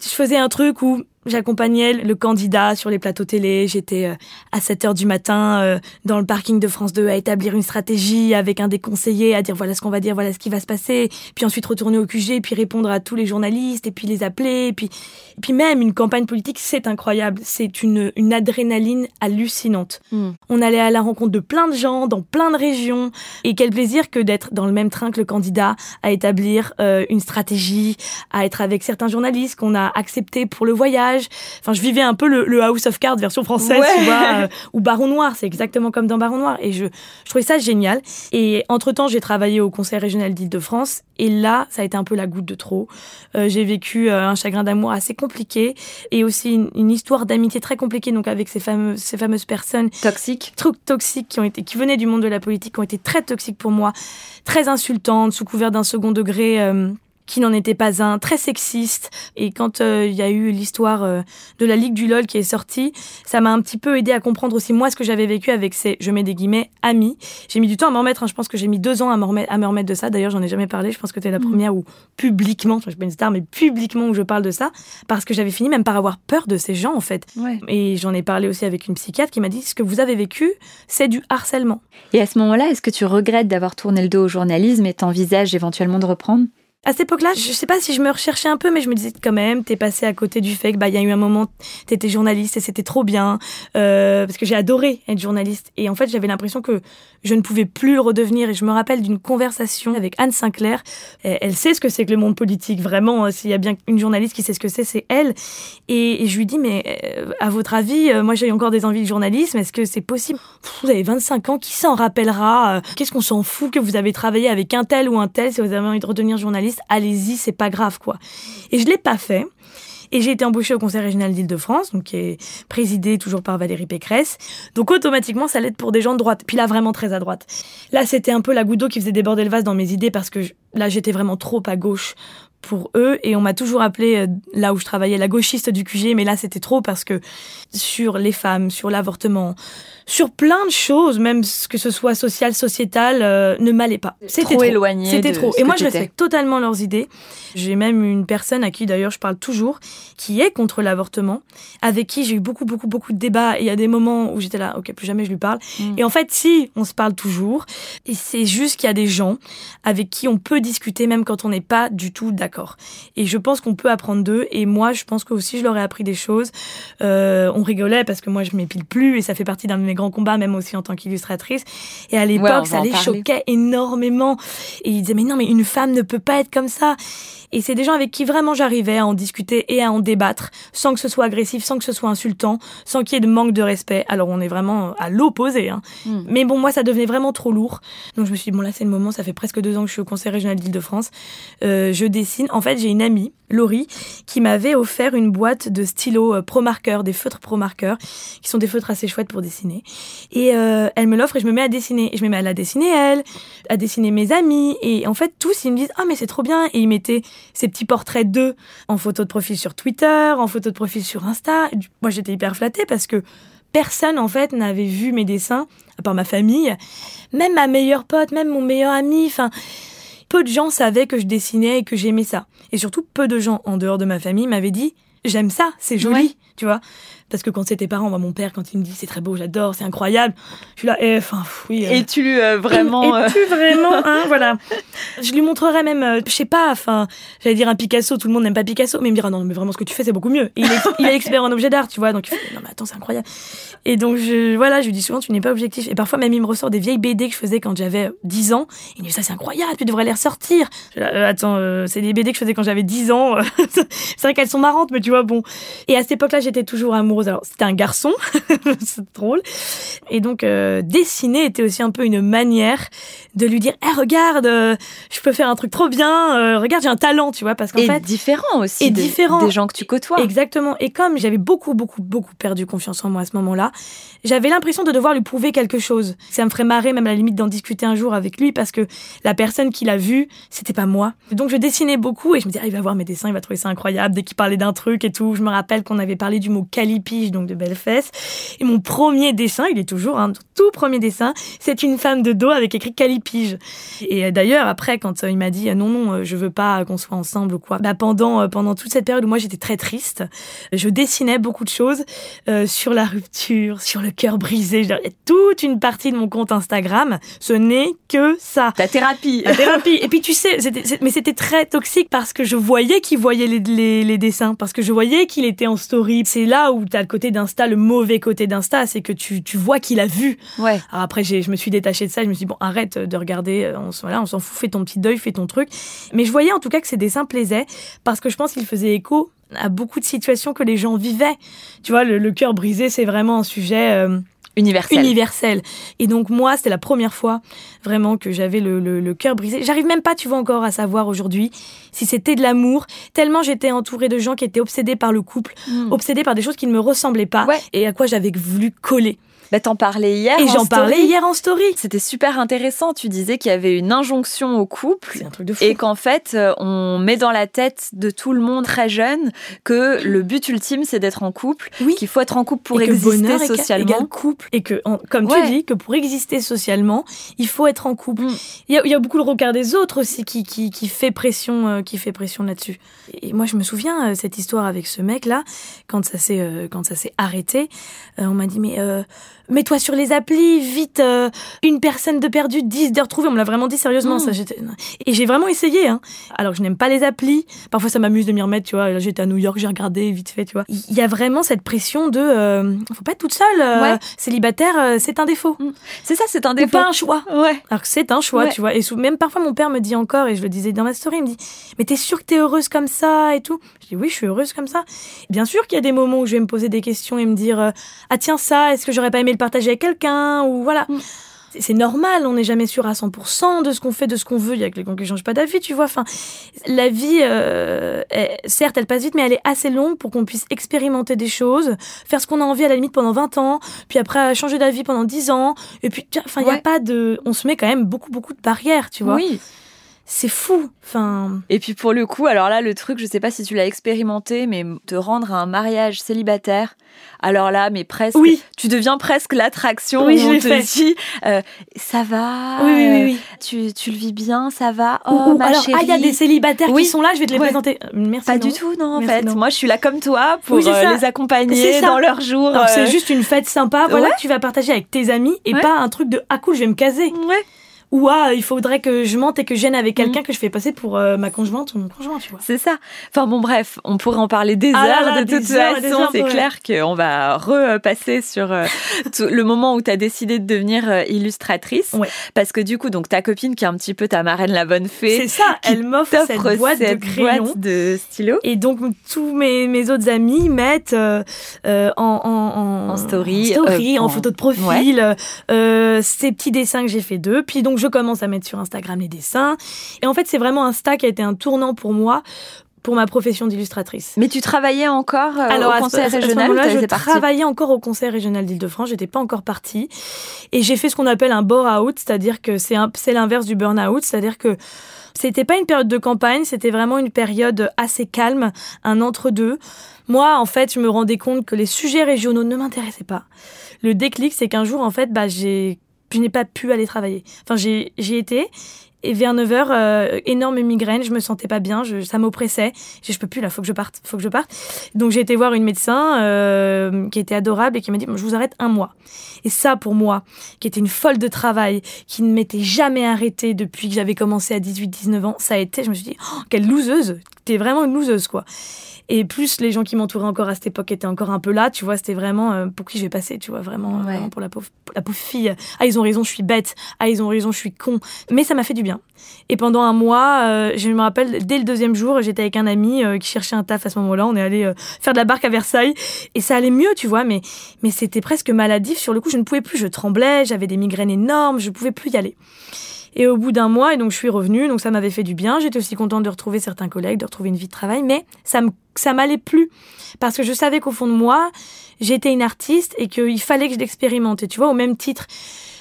Speaker 2: je faisais un truc où J'accompagnais le candidat sur les plateaux télé. J'étais euh, à 7 heures du matin euh, dans le parking de France 2 à établir une stratégie avec un des conseillers, à dire voilà ce qu'on va dire, voilà ce qui va se passer. Puis ensuite retourner au QG, puis répondre à tous les journalistes, et puis les appeler. Et puis, et puis même une campagne politique, c'est incroyable. C'est une, une adrénaline hallucinante. Hmm. On allait à la rencontre de plein de gens, dans plein de régions. Et quel plaisir que d'être dans le même train que le candidat, à établir euh, une stratégie, à être avec certains journalistes qu'on a acceptés pour le voyage Enfin, je vivais un peu le, House of Cards version française, tu vois, euh, ou Baron Noir. C'est exactement comme dans Baron Noir. Et je, je trouvais ça génial. Et entre temps, j'ai travaillé au Conseil régional d'Île-de-France. Et là, ça a été un peu la goutte de trop. Euh, j'ai vécu euh, un chagrin d'amour assez compliqué et aussi une, histoire d'amitié très compliquée, donc avec ces fameuses, ces fameuses personnes
Speaker 1: toxiques,
Speaker 2: trop toxiques qui ont été, qui venaient du monde de la politique, qui ont été très toxiques pour moi, très insultantes, sous couvert d'un second degré qui n'en était pas un, très sexiste. Et quand euh, il y a eu l'histoire euh, de la Ligue du LOL qui est sortie, ça m'a un petit peu aidé à comprendre aussi moi ce que j'avais vécu avec ces, je mets des guillemets, amis. J'ai mis du temps à m'en remettre, hein. je pense que j'ai mis deux ans à me remettre, à me remettre de ça. D'ailleurs, j'en ai jamais parlé, je pense que tu es la mm. première où publiquement, je suis pas une star, mais publiquement où je parle de ça, parce que j'avais fini même par avoir peur de ces gens en fait. Et j'en ai parlé aussi avec une psychiatre qui m'a dit, ce que vous avez vécu, c'est du harcèlement.
Speaker 1: Et à ce moment-là, est-ce que tu regrettes d'avoir tourné le dos au journalisme et t'envisages éventuellement de reprendre?
Speaker 2: À cette époque-là, je sais pas si je me recherchais un peu, mais je me disais quand même, t'es passé à côté du fait que bah il y a eu un moment, t'étais journaliste et c'était trop bien, euh, parce que j'ai adoré être journaliste. Et en fait, j'avais l'impression que je ne pouvais plus redevenir. Et je me rappelle d'une conversation avec Anne Sinclair. Elle sait ce que c'est que le monde politique, vraiment. S'il y a bien une journaliste qui sait ce que c'est, c'est elle. Et, je lui dis, mais euh, à votre avis, euh, moi j'ai encore des envies de journalisme. Est-ce que c'est possible? Vous avez 25 ans, qui s'en rappellera? Qu'est-ce qu'on s'en fout que vous avez travaillé avec un tel ou un tel si vous avez envie de redevenir journaliste? Allez-y, c'est pas grave, quoi. Et je l'ai pas fait. Et j'ai été embauchée au Conseil régional d'Île-de-France, donc qui est présidé toujours par Valérie Pécresse. Donc automatiquement, ça l'aide pour des gens de droite. Puis là, vraiment très à droite. Là, c'était un peu la goutte d'eau qui faisait déborder le vase dans mes idées parce que là, j'étais vraiment trop à gauche pour eux et on m'a toujours appelé euh, là où je travaillais la gauchiste du QG mais là c'était trop parce que sur les femmes, sur l'avortement, sur plein de choses, même que ce soit social, sociétal, euh, ne m'allait pas.
Speaker 1: C'était trop, éloigné.
Speaker 2: C'était trop. Et moi, je respecte totalement leurs idées. J'ai même une personne à qui, d'ailleurs, je parle toujours, qui est contre l'avortement, avec qui j'ai eu beaucoup, beaucoup, beaucoup de débats. Et il y a des moments où j'étais là, ok, plus jamais je lui parle. Mm. Et en fait, si, on se parle toujours. Et c'est juste qu'il y a des gens avec qui on peut discuter, même quand on n'est pas du tout d'accord. Et je pense qu'on peut apprendre d'eux. Et moi, je pense que aussi, je leur ai appris des choses. Euh, on rigolait parce que moi, je m'épile plus et ça fait partie d'un de mes grands combats, même aussi en tant qu'illustratrice. Et à l'époque, ça les choquait énormément. Et ils disaient, mais non, mais une femme ne peut pas être comme ça. Et c'est des gens avec qui vraiment j'arrivais à en discuter et à en débattre, sans que ce soit agressif, sans que ce soit insultant, sans qu'il y ait de manque de respect. Alors on est vraiment à l'opposé. Hein. Hmm. Mais bon, moi, ça devenait vraiment trop lourd. Donc je me suis dit, bon là, c'est le moment, ça fait presque deux ans que je suis au Conseil régional d'Île-de-France. Euh, je dessine. En fait, j'ai une amie, Laurie, qui m'avait offert une boîte de stylos euh, pro marqueurs, des feutres pro marqueurs, qui sont des feutres assez chouettes pour dessiner. Et euh, elle me l'offre et je me mets à dessiner. Et je me mets à la dessiner elle, à dessiner mes amis. Et en fait, tous, ils me disent, ah mais c'est trop bien. Et ils mettaient ces petits portraits d'eux en photo de profil sur Twitter, en photo de profil sur Insta. Moi, j'étais hyper flattée parce que personne, en fait, n'avait vu mes dessins, à part ma famille. Même ma meilleure pote, même mon meilleur ami, enfin, peu de gens savaient que je dessinais et que j'aimais ça. Et surtout, peu de gens, en dehors de ma famille, m'avaient dit, j'aime ça, c'est joli, tu vois Parce que quand c'était parents, moi, mon père, quand il me dit c'est très beau, j'adore, c'est incroyable, je suis là, eh, enfin, oui.
Speaker 1: Et tu vraiment.
Speaker 2: Et tu vraiment, hein, voilà. Je lui montrerai même, je sais pas, enfin, j'allais dire un Picasso, tout le monde n'aime pas Picasso, mais il me dira non, mais vraiment ce que tu fais, c'est beaucoup mieux. il, est, il est expert en objet d'art, tu vois, donc non, mais attends, c'est incroyable. Et donc, je, voilà, je lui dis souvent, tu n'es pas objectif. Et parfois, même, il me ressort des vieilles BD que je faisais quand j'avais 10 ans. Il me dit, ça, c'est incroyable, tu devrais les ressortir. Euh, attends, euh, c'est des BD que je faisais quand j'avais 10 ans. c'est vrai qu'elles sont marrantes, mais tu vois, bon. Et à cette époque-là, j'étais toujours amoureuse. Alors, c'était un garçon. c'est drôle. Et donc, euh, dessiner était aussi un peu une manière de lui dire, eh, regarde, je peux faire un truc trop bien. regarde, j'ai un talent, tu vois, parce qu'en fait.
Speaker 1: différent aussi. Et des, différent. Des gens que tu côtoies.
Speaker 2: Exactement. Et comme j'avais beaucoup, beaucoup, beaucoup perdu confiance en moi à ce moment-là, j'avais l'impression de devoir lui prouver quelque chose. Ça me ferait marrer, même à la limite, d'en discuter un jour avec lui, parce que la personne qui l'a vu, c'était pas moi. Donc je dessinais beaucoup et je me disais, ah, il va voir mes dessins, il va trouver ça incroyable dès qu'il parlait d'un truc et tout. Je me rappelle qu'on avait parlé du mot calipige, donc de belles fesses. Et mon premier dessin, il est toujours un tout premier dessin, c'est une femme de dos avec écrit calipige. Et euh, d'ailleurs, après, quand euh, il m'a dit, non, non, euh, je veux pas qu'on soit ensemble ou quoi, bah, pendant, pendant toute cette période où moi j'étais très triste, je dessinais beaucoup de choses sur la rupture, sur le cœur brisé. Il y a toute une partie de mon compte Instagram, ce n'est que ça.
Speaker 1: La thérapie.
Speaker 2: La thérapie. Et puis tu sais, mais c'était très toxique parce que je voyais qu'il voyait les, les, dessins, parce que je voyais qu'il était en story. C'est là où tu as le côté d'Insta, le mauvais côté d'Insta, c'est que tu, tu vois qu'il a vu.
Speaker 1: Ouais.
Speaker 2: Alors après, je me suis détachée de ça, je me suis dit, bon, arrête de regarder, euh, on, voilà, on s'en fout, fais ton petit deuil, fais ton truc. Mais je voyais en tout cas que ces dessins plaisaient parce que je pense qu'il faisait écho à beaucoup de situations que les gens vivaient. Tu vois, le, cœur brisé, c'est vraiment un sujet... Euh,
Speaker 1: universel.
Speaker 2: universel. Et donc moi, c'était la première fois vraiment que j'avais le, le, cœur brisé. J'arrive même pas, tu vois, encore à savoir aujourd'hui si c'était de l'amour, tellement j'étais entourée de gens qui étaient obsédés par le couple, hmm. obsédés par des choses qui ne me ressemblaient pas et à quoi j'avais voulu coller.
Speaker 1: Bah, t'en parlais hier.
Speaker 2: Et j'en parlais hier en story.
Speaker 1: C'était super intéressant. Tu disais qu'il y avait une injonction au couple.
Speaker 2: Un truc de fou.
Speaker 1: Et qu'en fait, euh, on met dans la tête de tout le monde très jeune que le but ultime, c'est d'être en couple.
Speaker 2: Oui.
Speaker 1: Qu'il faut être en couple pour exister socialement.
Speaker 2: couple. Et que, comme tu dis, que pour exister socialement, il faut être en couple. Mm. Il, y a, beaucoup le regard des autres aussi qui, qui, qui fait pression, euh, qui fait pression là-dessus. Et moi, je me souviens, euh, cette histoire avec ce mec-là, quand ça s'est, quand ça s'est arrêté, on m'a dit, mais, mets-toi sur les applis, vite, euh, une personne de perdu, 10 de retrouvée. On me l'a vraiment dit sérieusement, ça. Mm. Et j'ai vraiment essayé, hein. Alors, je n'aime pas les applis. Parfois, ça m'amuse de m'y remettre, tu vois. J'étais à New York, j'ai regardé vite fait, tu vois. Il y a vraiment cette pression de, euh, faut pas être toute seule. Euh, célibataire, c'est un défaut. Mm.
Speaker 1: C'est ça, c'est un défaut.
Speaker 2: pas un choix.
Speaker 1: Ouais.
Speaker 2: Alors que c'est un choix, tu vois. Et même parfois, mon père me dit encore, et je le disais dans ma story, il me dit, mais t'es sûre que t'es heureuse comme ça et tout? Je dis, oui, je suis heureuse comme ça. Bien sûr qu'il y a des moments où je vais me poser des questions et me dire, ah tiens, ça, est-ce que j'aurais pas aimé le partager avec quelqu'un ou voilà. Mm. C'est normal, on n'est jamais sûr à 100% de ce qu'on fait, de ce qu'on veut. Il y a quelqu'un qui change pas d'avis, tu vois. Enfin, la vie, euh, certes, elle passe vite, mais elle est assez longue pour qu'on puisse expérimenter des choses, faire ce qu'on a envie à la limite pendant 20 ans, puis après changer d'avis pendant 10 ans. Et puis, enfin, il y a pas de, on se met quand même beaucoup, beaucoup de barrières, tu vois.
Speaker 1: Oui
Speaker 2: c'est fou. Enfin.
Speaker 1: Et puis pour le coup, alors là, le truc, je sais pas si tu l'as expérimenté, mais te rendre à un mariage célibataire, alors là, mais presque,
Speaker 2: oui.
Speaker 1: tu deviens presque l'attraction.
Speaker 2: Oui,
Speaker 1: on
Speaker 2: te fait.
Speaker 1: dit, euh, ça va.
Speaker 2: Oui, oui, oui.
Speaker 1: tu, tu, le vis bien, ça va. Oh, ma
Speaker 2: alors,
Speaker 1: chérie.
Speaker 2: Ah, il y a des célibataires qui sont là, je vais te les présenter. Euh, merci.
Speaker 1: Pas du tout, non, en fait. Moi, je suis là comme toi pour euh, les accompagner dans leur jour.
Speaker 2: C'est juste une fête sympa, voilà, que tu vas partager avec tes amis et pas un truc de ah cool, je vais me caser.
Speaker 1: Ouais
Speaker 2: ou ah, il faudrait que je mente et que je gêne avec quelqu'un mm. que je fais passer pour euh, ma conjointe ou mon conjoint, tu vois.
Speaker 1: C'est ça. Enfin bon, bref, on pourrait en parler des
Speaker 2: ah
Speaker 1: heures de toute façon. C'est clair qu'on va repasser sur euh, le moment où tu as décidé de devenir euh, illustratrice. Parce que du coup, donc ta copine qui est un petit peu ta marraine la bonne fée.
Speaker 2: C'est ça, elle m'offre cette boîte de crayons.
Speaker 1: de stylo.
Speaker 2: Et donc tous mes, mes autres amis mettent en, en,
Speaker 1: en, story,
Speaker 2: story en, photo de profil, ces petits dessins que j'ai fait d'eux. Puis donc je commence à mettre sur Instagram les dessins. Et en fait, c'est vraiment Insta qui a été un tournant pour moi pour ma profession d'illustratrice.
Speaker 1: Mais tu travaillais encore euh,
Speaker 2: Alors,
Speaker 1: au conseil régional
Speaker 2: là je travaillais encore au conseil régional d'Île-de-France, j'étais pas encore partie. Et j'ai fait ce qu'on appelle un bore-out, c'est-à-dire que c'est c'est l'inverse du burn-out, c'est-à-dire que c'était pas une période de campagne, c'était vraiment une période assez calme, un entre-deux. Moi, en fait, je me rendais compte que les sujets régionaux ne m'intéressaient pas. Le déclic, c'est qu'un jour, en fait, bah, j'ai je n'ai pas pu aller travailler. Enfin, j'ai été Et vers 9h, euh, énorme migraine, je me sentais pas bien, ça m'oppressait. Je, je peux plus là, faut que je parte, faut que je parte. Donc j'ai été voir une médecin euh, qui était adorable et qui m'a dit je vous arrête un mois. Et ça pour moi, qui était une folle de travail, qui ne m'était jamais arrêtée depuis que j'avais commencé à 18-19 ans, ça a été, je me suis dit oh, quelle loseuse, t'es vraiment une loseuse quoi. Et plus les gens qui m'entouraient encore à cette époque étaient encore un peu là, tu vois, c'était vraiment euh, pour qui je vais passer, tu vois, vraiment, vraiment pour la pauvre, la pauvre fille. Ah, ils ont raison, je suis bête. Ah, ils ont raison, je suis con. Mais ça m'a fait du bien. Et pendant un mois, euh, je me rappelle, dès le deuxième jour, j'étais avec un ami euh, qui cherchait un taf à ce moment-là. On est allé faire de la barque à Versailles et ça allait mieux, tu vois, mais, mais c'était presque maladif. Sur le coup, je ne pouvais plus, je tremblais, j'avais des migraines énormes, je pouvais plus y aller. Et au bout d'un mois, et donc je suis revenue, donc ça m'avait fait du bien. J'étais aussi contente de retrouver certains collègues, de retrouver une vie de travail, mais ça me ça m'allait plus parce que je savais qu'au fond de moi, j'étais une artiste et qu'il fallait que je l'expérimente. Tu vois, au même titre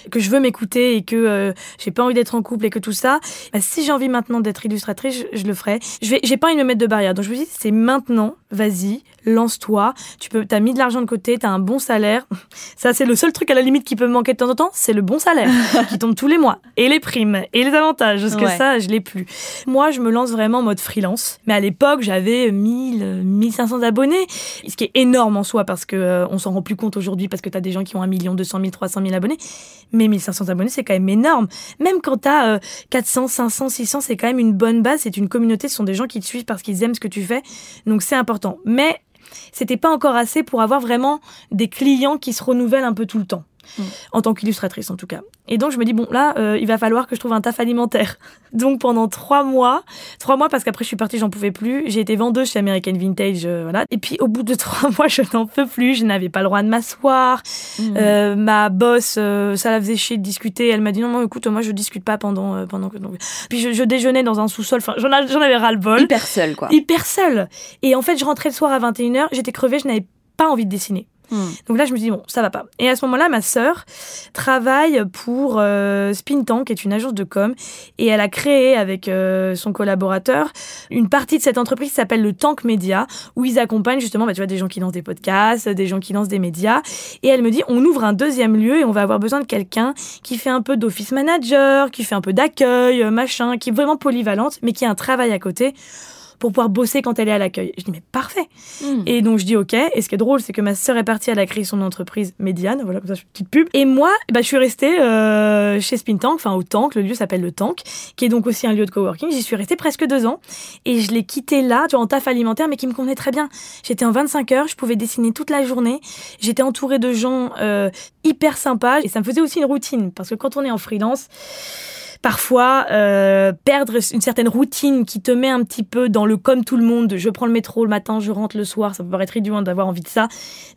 Speaker 2: que je veux m'écouter et que euh, j'ai pas envie d'être en couple et que tout ça, bah, si j'ai envie maintenant d'être illustratrice, je, le ferai. Je vais, j'ai pas envie de me mettre de barrière. Donc je me dis, c'est maintenant, vas-y, lance-toi. Tu peux, t'as mis de l'argent de côté, t'as un bon salaire. Ça, c'est le seul truc à la limite qui peut me manquer de temps en temps, c'est le bon salaire qui tombe tous les mois et les primes et les avantages. Parce que ça, je l'ai plus. Moi, je me lance vraiment en mode freelance. Mais à l'époque, j'avais 1000, 1500 abonnés, ce qui est énorme en soi parce que euh, on s'en rend plus compte aujourd'hui parce que t'as des gens qui ont 1 million, 200 000, 300 000 abonnés. Mais 1500 abonnés, c'est quand même énorme. Même quand t'as 400, 500, 600, c'est quand même une bonne base. C'est une communauté, ce sont des gens qui te suivent parce qu'ils aiment ce que tu fais. Donc c'est important. Mais c'était pas encore assez pour avoir vraiment des clients qui se renouvellent un peu tout le temps. Mm. en tant qu'illustratrice en tout cas. Et donc je me dis bon là euh, il va falloir que je trouve un taf alimentaire. Donc pendant trois mois, trois mois parce qu'après je suis partie j'en pouvais plus. J'ai été vendeuse chez American Vintage euh, voilà. Et puis au bout de trois mois je n'en peux plus. Je n'avais pas le droit de m'asseoir. Mm. Euh, ma boss ça la faisait chier de discuter. Elle m'a dit non non écoute moi je discute pas pendant pendant que donc. Puis je, je, déjeunais dans un sous-sol. Enfin j'en avais ras le bol.
Speaker 1: Hyper seule quoi.
Speaker 2: Hyper seule. Et en fait je rentrais le soir à 21h. J'étais crevée. Je n'avais pas envie de dessiner. Hmm. Donc là, je me dis, bon, ça va pas. Et à ce moment-là, ma sœur travaille pour euh, Spin Tank, qui est une agence de com, et elle a créé avec euh, son collaborateur une partie de cette entreprise qui s'appelle le Tank Media, où ils accompagnent justement, bah, tu vois, des gens qui lancent des podcasts, des gens qui lancent des médias. Et elle me dit, on ouvre un deuxième lieu et on va avoir besoin de quelqu'un qui fait un peu d'office manager, qui fait un peu d'accueil, euh, machin, qui est vraiment polyvalente, mais qui a un travail à côté pour pouvoir bosser quand elle est à l'accueil. Je dis mais parfait. Hmm. Et donc je dis ok. Et ce qui est drôle, c'est que ma sœur est partie, elle a créé son entreprise Médiane, voilà comme ça, petite pub. Et moi, bah, je suis restée euh, chez Spin Tank, enfin au Tank, le lieu s'appelle le Tank, qui est donc aussi un lieu de coworking. J'y suis restée presque deux ans et je l'ai quitté là, tu vois, en taf alimentaire, mais qui me convenait très bien. J'étais en 25 heures, je pouvais dessiner toute la journée. J'étais entourée de gens euh, hyper sympas et ça me faisait aussi une routine parce que quand on est en freelance parfois euh, perdre une certaine routine qui te met un petit peu dans le comme tout le monde, je prends le métro le matin, je rentre le soir, ça peut paraître idiot d'avoir envie de ça,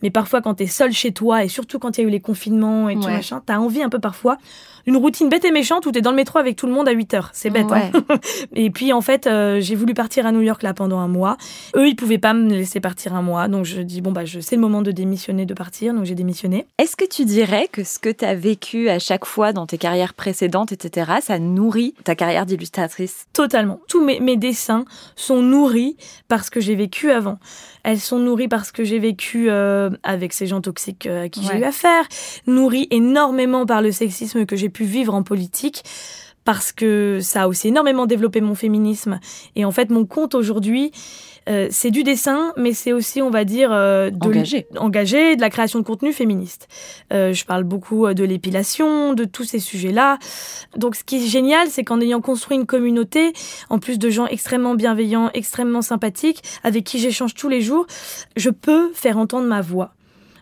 Speaker 2: mais parfois quand t'es seul chez toi et surtout quand il y a eu les confinements et tout machin, t'as envie un peu parfois une routine bête et méchante où t'es dans le métro avec tout le monde à 8 heures. C'est bête. Hein et puis en fait, euh, j'ai voulu partir à New York là pendant un mois. Eux, ils pouvaient pas me laisser partir un mois, donc je dis bon bah je c'est le moment de démissionner, de partir, donc j'ai démissionné.
Speaker 1: Est-ce que tu dirais que ce que tu as vécu à chaque fois dans tes carrières précédentes, etc., ça nourrit ta carrière d'illustratrice?
Speaker 2: Totalement. Tous mes, mes dessins sont nourris par ce que j'ai vécu avant. Elles sont nourries parce que j'ai vécu euh, avec ces gens toxiques euh, à qui j'ai eu affaire, nourries énormément par le sexisme que j'ai pu vivre en politique parce que ça a aussi énormément développé mon féminisme. Et en fait, mon compte aujourd'hui, euh, c'est du dessin, mais c'est aussi, on va dire,
Speaker 1: euh, de engagé.
Speaker 2: engagé, de la création de contenu féministe. Euh, je parle beaucoup de l'épilation, de tous ces sujets-là. Donc, ce qui est génial, c'est qu'en ayant construit une communauté, en plus de gens extrêmement bienveillants, extrêmement sympathiques, avec qui j'échange tous les jours, je peux faire entendre ma voix.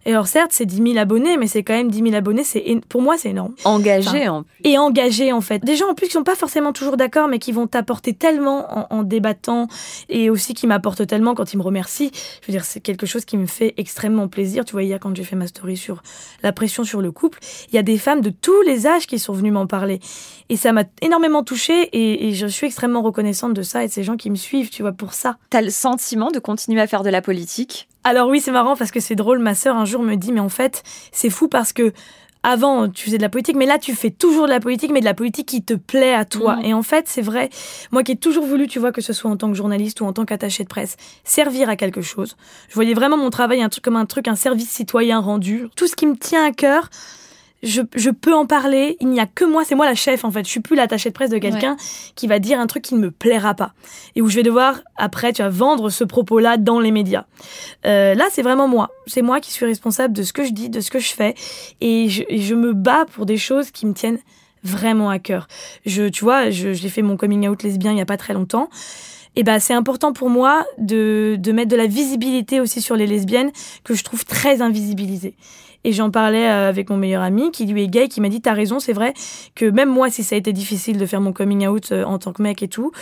Speaker 2: Et alors certes, c'est 10 000 abonnés, mais c'est quand même 10 000 abonnés, c'est pour moi c'est énorme.
Speaker 1: Engagé en plus.
Speaker 2: Et engagé en fait. Des gens en plus qui sont pas forcément toujours d'accord, mais qui vont t'apporter tellement en, débattant et aussi qui m'apportent tellement quand ils me remercient. Je veux dire, c'est quelque chose qui me fait extrêmement plaisir. Tu vois, hier quand j'ai fait ma story sur la pression sur le couple, il y a des femmes de tous les âges qui sont venues m'en parler. Et ça m'a énormément touchée et, et, je suis extrêmement reconnaissante de ça et de ces gens qui me suivent, tu vois, pour ça.
Speaker 1: T'as le sentiment de continuer à faire de la politique?
Speaker 2: Alors oui, c'est marrant parce que c'est drôle. Ma sœur un jour me dit, mais en fait, c'est fou parce que avant, tu faisais de la politique, mais là, tu fais toujours de la politique, mais de la politique qui te plaît à toi. Mm. Et en fait, c'est vrai. Moi qui ai toujours voulu, tu vois, que ce soit en tant que journaliste ou en tant qu'attaché de presse, servir à quelque chose. Je voyais vraiment mon travail un truc comme un truc, un service citoyen rendu. Tout ce qui me tient à cœur, je, je peux en parler. Il n'y a que moi, c'est moi la chef en fait. Je suis plus l'attaché de presse de quelqu'un qui va dire un truc qui ne me plaira pas et où je vais devoir après tu vas vendre ce propos-là dans les médias. Euh, là, c'est vraiment moi. C'est moi qui suis responsable de ce que je dis, de ce que je fais et je, et je me bats pour des choses qui me tiennent vraiment à cœur. Je, tu vois, je- j'ai fait mon coming out lesbien il y a pas très longtemps. Et ben c'est important pour moi de, de mettre de la visibilité aussi sur les lesbiennes que je trouve très invisibilisées. Et j'en parlais euh, avec mon meilleur ami qui lui est gay, qui m'a dit t'as raison, c'est vrai que même moi si ça a été difficile de faire mon coming out euh, en tant que mec et tout,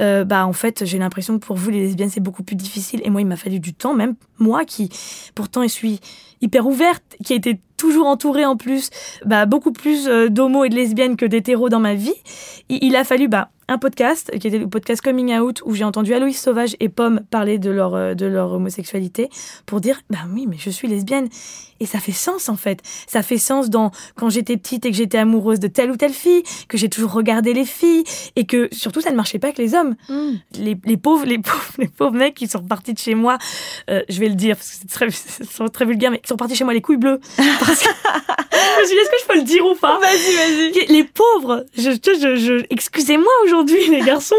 Speaker 2: euh, bah en fait j'ai l'impression que pour vous les lesbiennes c'est beaucoup plus difficile. Et moi il m'a fallu du temps, même moi qui pourtant je suis hyper ouverte, qui a été toujours entourée en plus, bah beaucoup plus d'homos et de lesbiennes que d'hétéros dans ma vie. Il, il a fallu bah un podcast qui était le podcast Coming Out où j'ai entendu Aloïs Sauvage et Pomme parler de leur euh, de leur homosexualité pour dire bah oui mais je suis lesbienne. Et ça fait sens en fait. Ça fait sens dans quand j'étais petite et que j'étais amoureuse de telle ou telle fille que j'ai toujours regardé les filles et que surtout ça ne marchait pas avec les hommes. Les, les pauvres les pauvres les pauvres mecs qui sont repartis de chez moi euh, je vais le dire parce que c'est très c'est très vulgaire mais qui sont partis chez moi les couilles bleues. Parce que je me suis dit est-ce que je peux le dire ou pas?
Speaker 1: Vas-y, vas-y.
Speaker 2: les pauvres, je, je, je, je- excusez-moi aujourd'hui les garçons,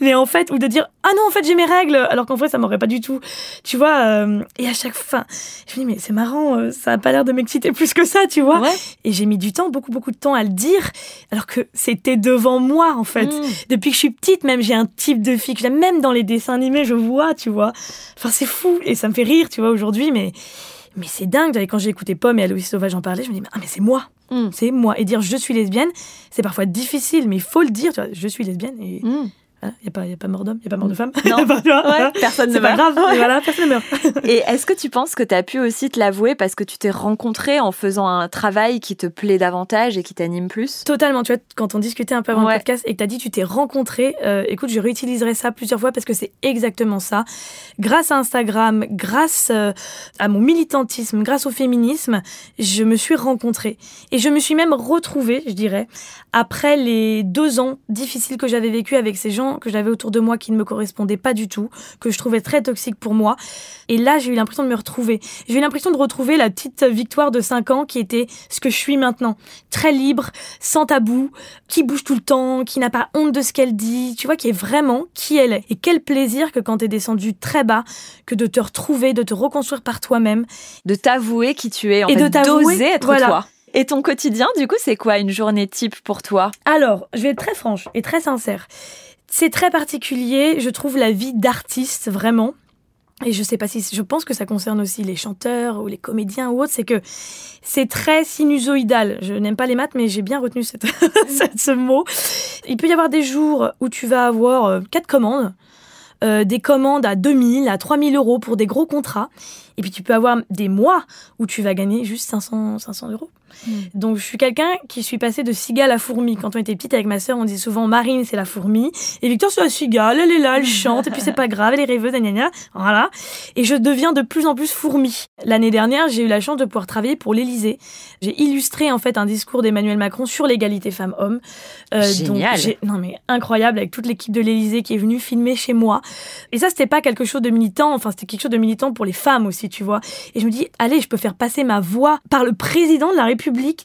Speaker 2: mais en fait, ou de dire ah non en fait j'ai mes règles, alors qu'en vrai ça m'aurait pas du tout, tu vois. euh, et à chaque fin, je me dis mais c'est marrant, euh, ça a pas l'air de m'exciter plus que ça, tu vois.
Speaker 1: Ouais.
Speaker 2: Et j'ai mis du temps, beaucoup beaucoup de temps à le dire, alors que c'était devant moi en fait.
Speaker 1: Mm.
Speaker 2: Depuis que je suis petite, même j'ai un type de fille que j'aime, même dans les dessins animés, je vois, tu vois. Enfin c'est fou et ça me fait rire, tu vois aujourd'hui, mais mais c'est dingue. Quand j'ai écouté Pomme et Aloïs Sauvage en parler, je me dis ah mais c'est moi
Speaker 1: Mm.
Speaker 2: c'est moi. Et dire je suis lesbienne, c'est parfois difficile, mais il faut le dire. Tu vois, je suis lesbienne et
Speaker 1: Mm.
Speaker 2: Il n'y a, pas- y a pas mort d'homme, il n'y a pas mort de femme.
Speaker 1: Non. Ouais, personne ne
Speaker 2: c'est pas
Speaker 1: meurt.
Speaker 2: grave. Et voilà, personne ne meurt.
Speaker 1: Et est-ce que tu penses que tu as pu aussi te l'avouer parce que tu t'es rencontré en faisant un travail qui te plaît davantage et qui t'anime plus?
Speaker 2: Totalement. Tu vois, quand on discutait un peu avant
Speaker 1: Ouais.
Speaker 2: le podcast et que tu as dit tu t'es rencontré, euh, écoute, je réutiliserai ça plusieurs fois parce que c'est exactement ça. Grâce à Instagram, grâce euh, à mon militantisme, grâce au féminisme, je me suis rencontrée. Et je me suis même retrouvée, je dirais, après les deux ans difficiles que j'avais vécu avec ces gens que j'avais autour de moi qui ne me correspondaient pas du tout, que je trouvais très toxiques pour moi. Et là, j'ai eu l'impression de me retrouver. J'ai eu l'impression de retrouver la petite victoire de 5 ans qui était ce que je suis maintenant. Très libre, sans tabou, qui bouge tout le temps, qui n'a pas honte de ce qu'elle dit, tu vois, qui est vraiment qui elle est. Et quel plaisir que quand t'es descendu très bas, que de te retrouver, de te reconstruire par toi-même.
Speaker 1: De t'avouer qui tu es, en
Speaker 2: Et
Speaker 1: fait, d'oser être
Speaker 2: voilà.
Speaker 1: toi. Et ton quotidien, du coup, c'est quoi une journée type pour toi?
Speaker 2: Alors, je vais être très franche et très sincère. C'est très particulier, je trouve la vie d'artiste vraiment. Et je sais pas si, je pense que ça concerne aussi les chanteurs ou les comédiens ou autres, c'est que c'est très sinusoïdal. Je n'aime pas les maths, mais j'ai bien retenu ce mot. Il peut y avoir des jours où tu vas avoir euh, quatre commandes, euh, des commandes à 2000, à 3000 euros pour des gros contrats. Et puis tu peux avoir des mois où tu vas gagner juste 500, 500 euros. Donc je suis quelqu'un qui suis passé de cigale à fourmi. Quand on était petite avec ma sœur, on disait souvent Marine c'est la fourmi et Victor c'est la cigale. Elle est là, elle chante et puis c'est pas grave, elle est rêveuse, gna. Voilà. Et je deviens de plus en plus fourmi. L'année dernière, j'ai eu la chance de pouvoir travailler pour l'Élysée. J'ai illustré en fait un discours d'Emmanuel Macron sur l'égalité femmes-hommes. Euh,
Speaker 1: Génial.
Speaker 2: j'ai- non mais incroyable avec toute l'équipe de l'Élysée qui est venue filmer chez moi. Et ça c'était pas quelque chose de militant, enfin c'était quelque chose de militant pour les femmes aussi, tu vois. Et je me dis allez, je peux faire passer ma voix par le président de la République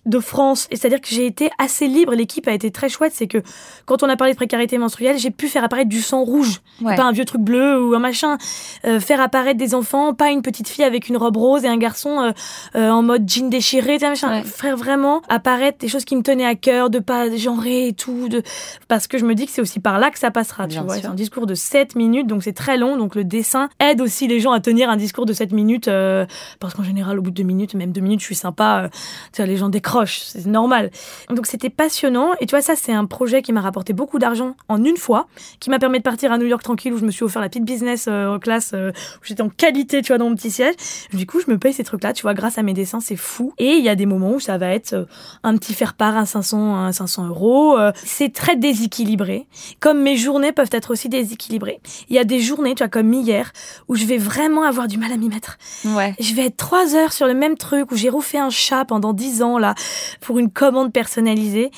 Speaker 2: de France. Et c'est-à-dire que j'ai été assez libre. L'équipe a été très chouette. C'est que quand on a parlé de précarité menstruelle, j'ai pu faire apparaître du sang rouge,
Speaker 1: Ouais.
Speaker 2: pas un vieux truc bleu ou un machin. Euh, faire apparaître des enfants, pas une petite fille avec une robe rose et un garçon euh, euh, en mode jean déchiré, machin.
Speaker 1: Ouais.
Speaker 2: Faire vraiment apparaître des choses qui me tenaient à cœur, de pas genrer et tout, de parce que je me dis que c'est aussi par là que ça passera.
Speaker 1: Bien
Speaker 2: tu vois, c'est un discours de 7 minutes, donc c'est très long. Donc le dessin aide aussi les gens à tenir un discours de 7 minutes, euh, parce qu'en général, au bout de 2 minutes, même 2 minutes, je suis sympa. euh, tu vois, les gens décrochent, c'est normal. Donc c'était passionnant. Et tu vois, ça, c'est un projet qui m'a rapporté beaucoup d'argent en une fois, qui m'a permis de partir à New York tranquille, où je me suis offert la petite business euh, en classe, euh, où j'étais en qualité, tu vois, dans mon petit siège. Du coup, je me paye ces trucs-là, tu vois, grâce à mes dessins, c'est fou. Et il y a des moments où ça va être euh, un petit faire-part à 500, à 500 euros. c'est très déséquilibré. Comme mes journées peuvent être aussi déséquilibrées. Il y a des journées, tu vois, comme hier, où je vais vraiment avoir du mal à m'y mettre.
Speaker 1: Ouais.
Speaker 2: Je vais être trois heures sur le même truc où j'ai refait un chat pendant dix ans là pour une commande personnalisée.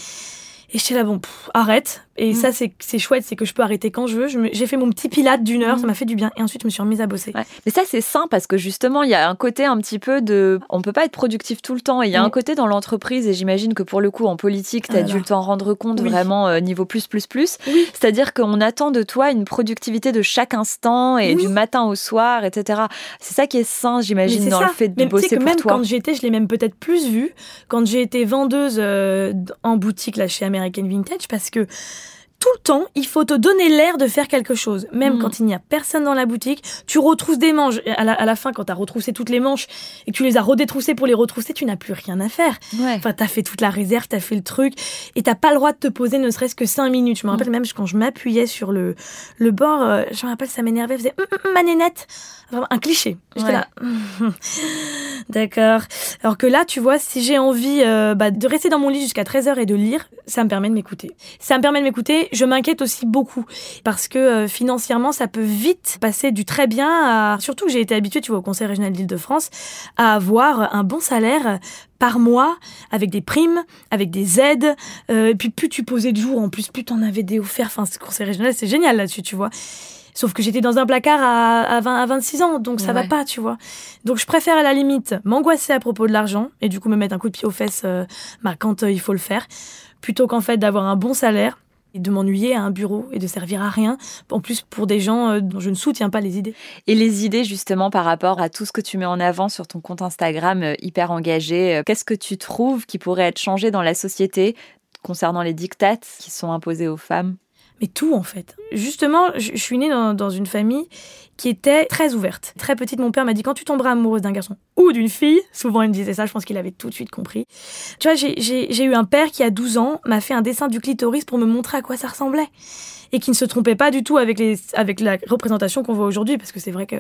Speaker 2: Et j'étais là, bon, pff, arrête. Et
Speaker 1: Mm.
Speaker 2: ça, c'est chouette, c'est que je peux arrêter quand je veux. Je J'ai fait mon petit pilate d'une heure,
Speaker 1: Mm.
Speaker 2: ça m'a fait du bien. Et ensuite, je me suis remise à bosser.
Speaker 1: Ouais. Mais ça, c'est sain parce que justement, il y a un côté un petit peu de. On peut pas être productif tout le temps. Et il y a
Speaker 2: Mm.
Speaker 1: un côté dans l'entreprise, et j'imagine que pour le coup, en politique, tu as
Speaker 2: Ah
Speaker 1: dû t'en rendre compte
Speaker 2: Oui.
Speaker 1: vraiment euh, niveau plus, plus, plus.
Speaker 2: Oui.
Speaker 1: C'est-à-dire qu'on attend de toi une productivité de chaque instant et
Speaker 2: Oui.
Speaker 1: du matin au soir, etc. C'est ça qui est sain, j'imagine, dans
Speaker 2: ça.
Speaker 1: le fait de
Speaker 2: Mais
Speaker 1: bosser
Speaker 2: que
Speaker 1: pour
Speaker 2: même
Speaker 1: toi.
Speaker 2: quand j'y étais, je l'ai même peut-être plus vu quand j'ai été vendeuse euh, en boutique là chez American Vintage parce que tout le temps, il faut te donner l'air de faire quelque chose. Même
Speaker 1: Mm.
Speaker 2: quand il n'y a personne dans la boutique, tu retrousses des manches. À la, à la fin, quand tu as retroussé toutes les manches et que tu les as redétroussées pour les retrousser, tu n'as plus rien à faire.
Speaker 1: Ouais.
Speaker 2: Enfin, t'as fait toute la réserve, t'as fait le truc, et t'as pas le droit de te poser ne serait-ce que cinq minutes. Je me rappelle même quand je m'appuyais sur le, le bord, euh, je me rappelle, ça m'énervait, hum, hum, ma nénette. Un cliché. J'étais
Speaker 1: Ouais.
Speaker 2: là. D'accord. Alors que là, tu vois, si j'ai envie euh, bah, de rester dans mon lit jusqu'à 13h et de lire, ça me permet de m'écouter. Ça me permet de m'écouter. Je m'inquiète aussi beaucoup parce que euh, financièrement, ça peut vite passer du très bien à... Surtout que j'ai été habituée, tu vois, au Conseil régional d'Île-de-France, à avoir un bon salaire par mois, avec des primes, avec des aides. Euh, et puis plus tu posais de jours, en plus, plus t'en avais des offerts. Enfin, ce conseil régional, c'est génial là-dessus, tu vois. Sauf que j'étais dans un placard à, à, 20, à 26 ans, donc ça va
Speaker 1: Ouais.
Speaker 2: pas, tu vois. Donc je préfère à la limite m'angoisser à propos de l'argent et du coup me mettre un coup de pied aux fesses euh, bah, quand euh, il faut le faire, plutôt qu'en fait d'avoir un bon salaire et de m'ennuyer à un bureau et de servir à rien. En plus pour des gens euh, dont je ne soutiens pas les idées.
Speaker 1: Et les idées, justement, par rapport à tout ce que tu mets en avant sur ton compte Instagram hyper engagé, qu'est-ce que tu trouves qui pourrait être changé dans la société concernant les dictates qui sont imposés aux femmes?
Speaker 2: Mais tout en fait. Justement, je, suis née dans, une famille qui était très ouverte. Très petite, mon père m'a dit quand tu tomberas amoureuse d'un garçon ou d'une fille, souvent il me disait ça, je pense qu'il avait tout de suite compris. Tu vois, j'ai eu un père qui à 12 ans m'a fait un dessin du clitoris pour me montrer à quoi ça ressemblait. Et qui ne se trompait pas du tout avec, les, avec la représentation qu'on voit aujourd'hui, parce que c'est vrai que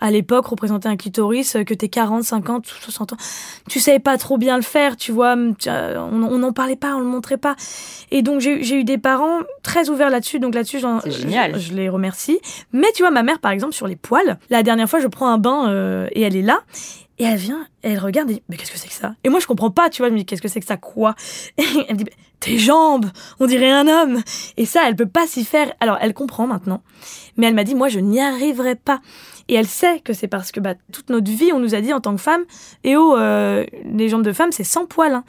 Speaker 2: à l'époque, représenter un clitoris, euh, que t'es 40, 50, 60 ans, tu savais pas trop bien le faire, tu vois, tu- euh, on n'en parlait pas, on le montrait pas. Et donc j'ai eu- des parents très ouverts là-dessus, donc là-dessus, je, je les remercie. Mais tu vois, ma mère, par exemple, sur les poils, la dernière fois, je prends un bain euh, et elle est là. Et elle vient, elle regarde et dit, mais qu'est-ce que c'est que ça? Et moi, je comprends pas, tu vois, je me dis, qu'est-ce que c'est que ça Quoi? Et Elle me dit, tes jambes, on dirait un homme. Et ça, elle peut pas s'y faire. Alors, elle comprend maintenant. Mais elle m'a dit, moi, je n'y arriverai pas. Et elle sait que c'est parce que bah, toute notre vie, on nous a dit en tant que femme, et oh, euh, les jambes de femme, c'est sans poils. hein.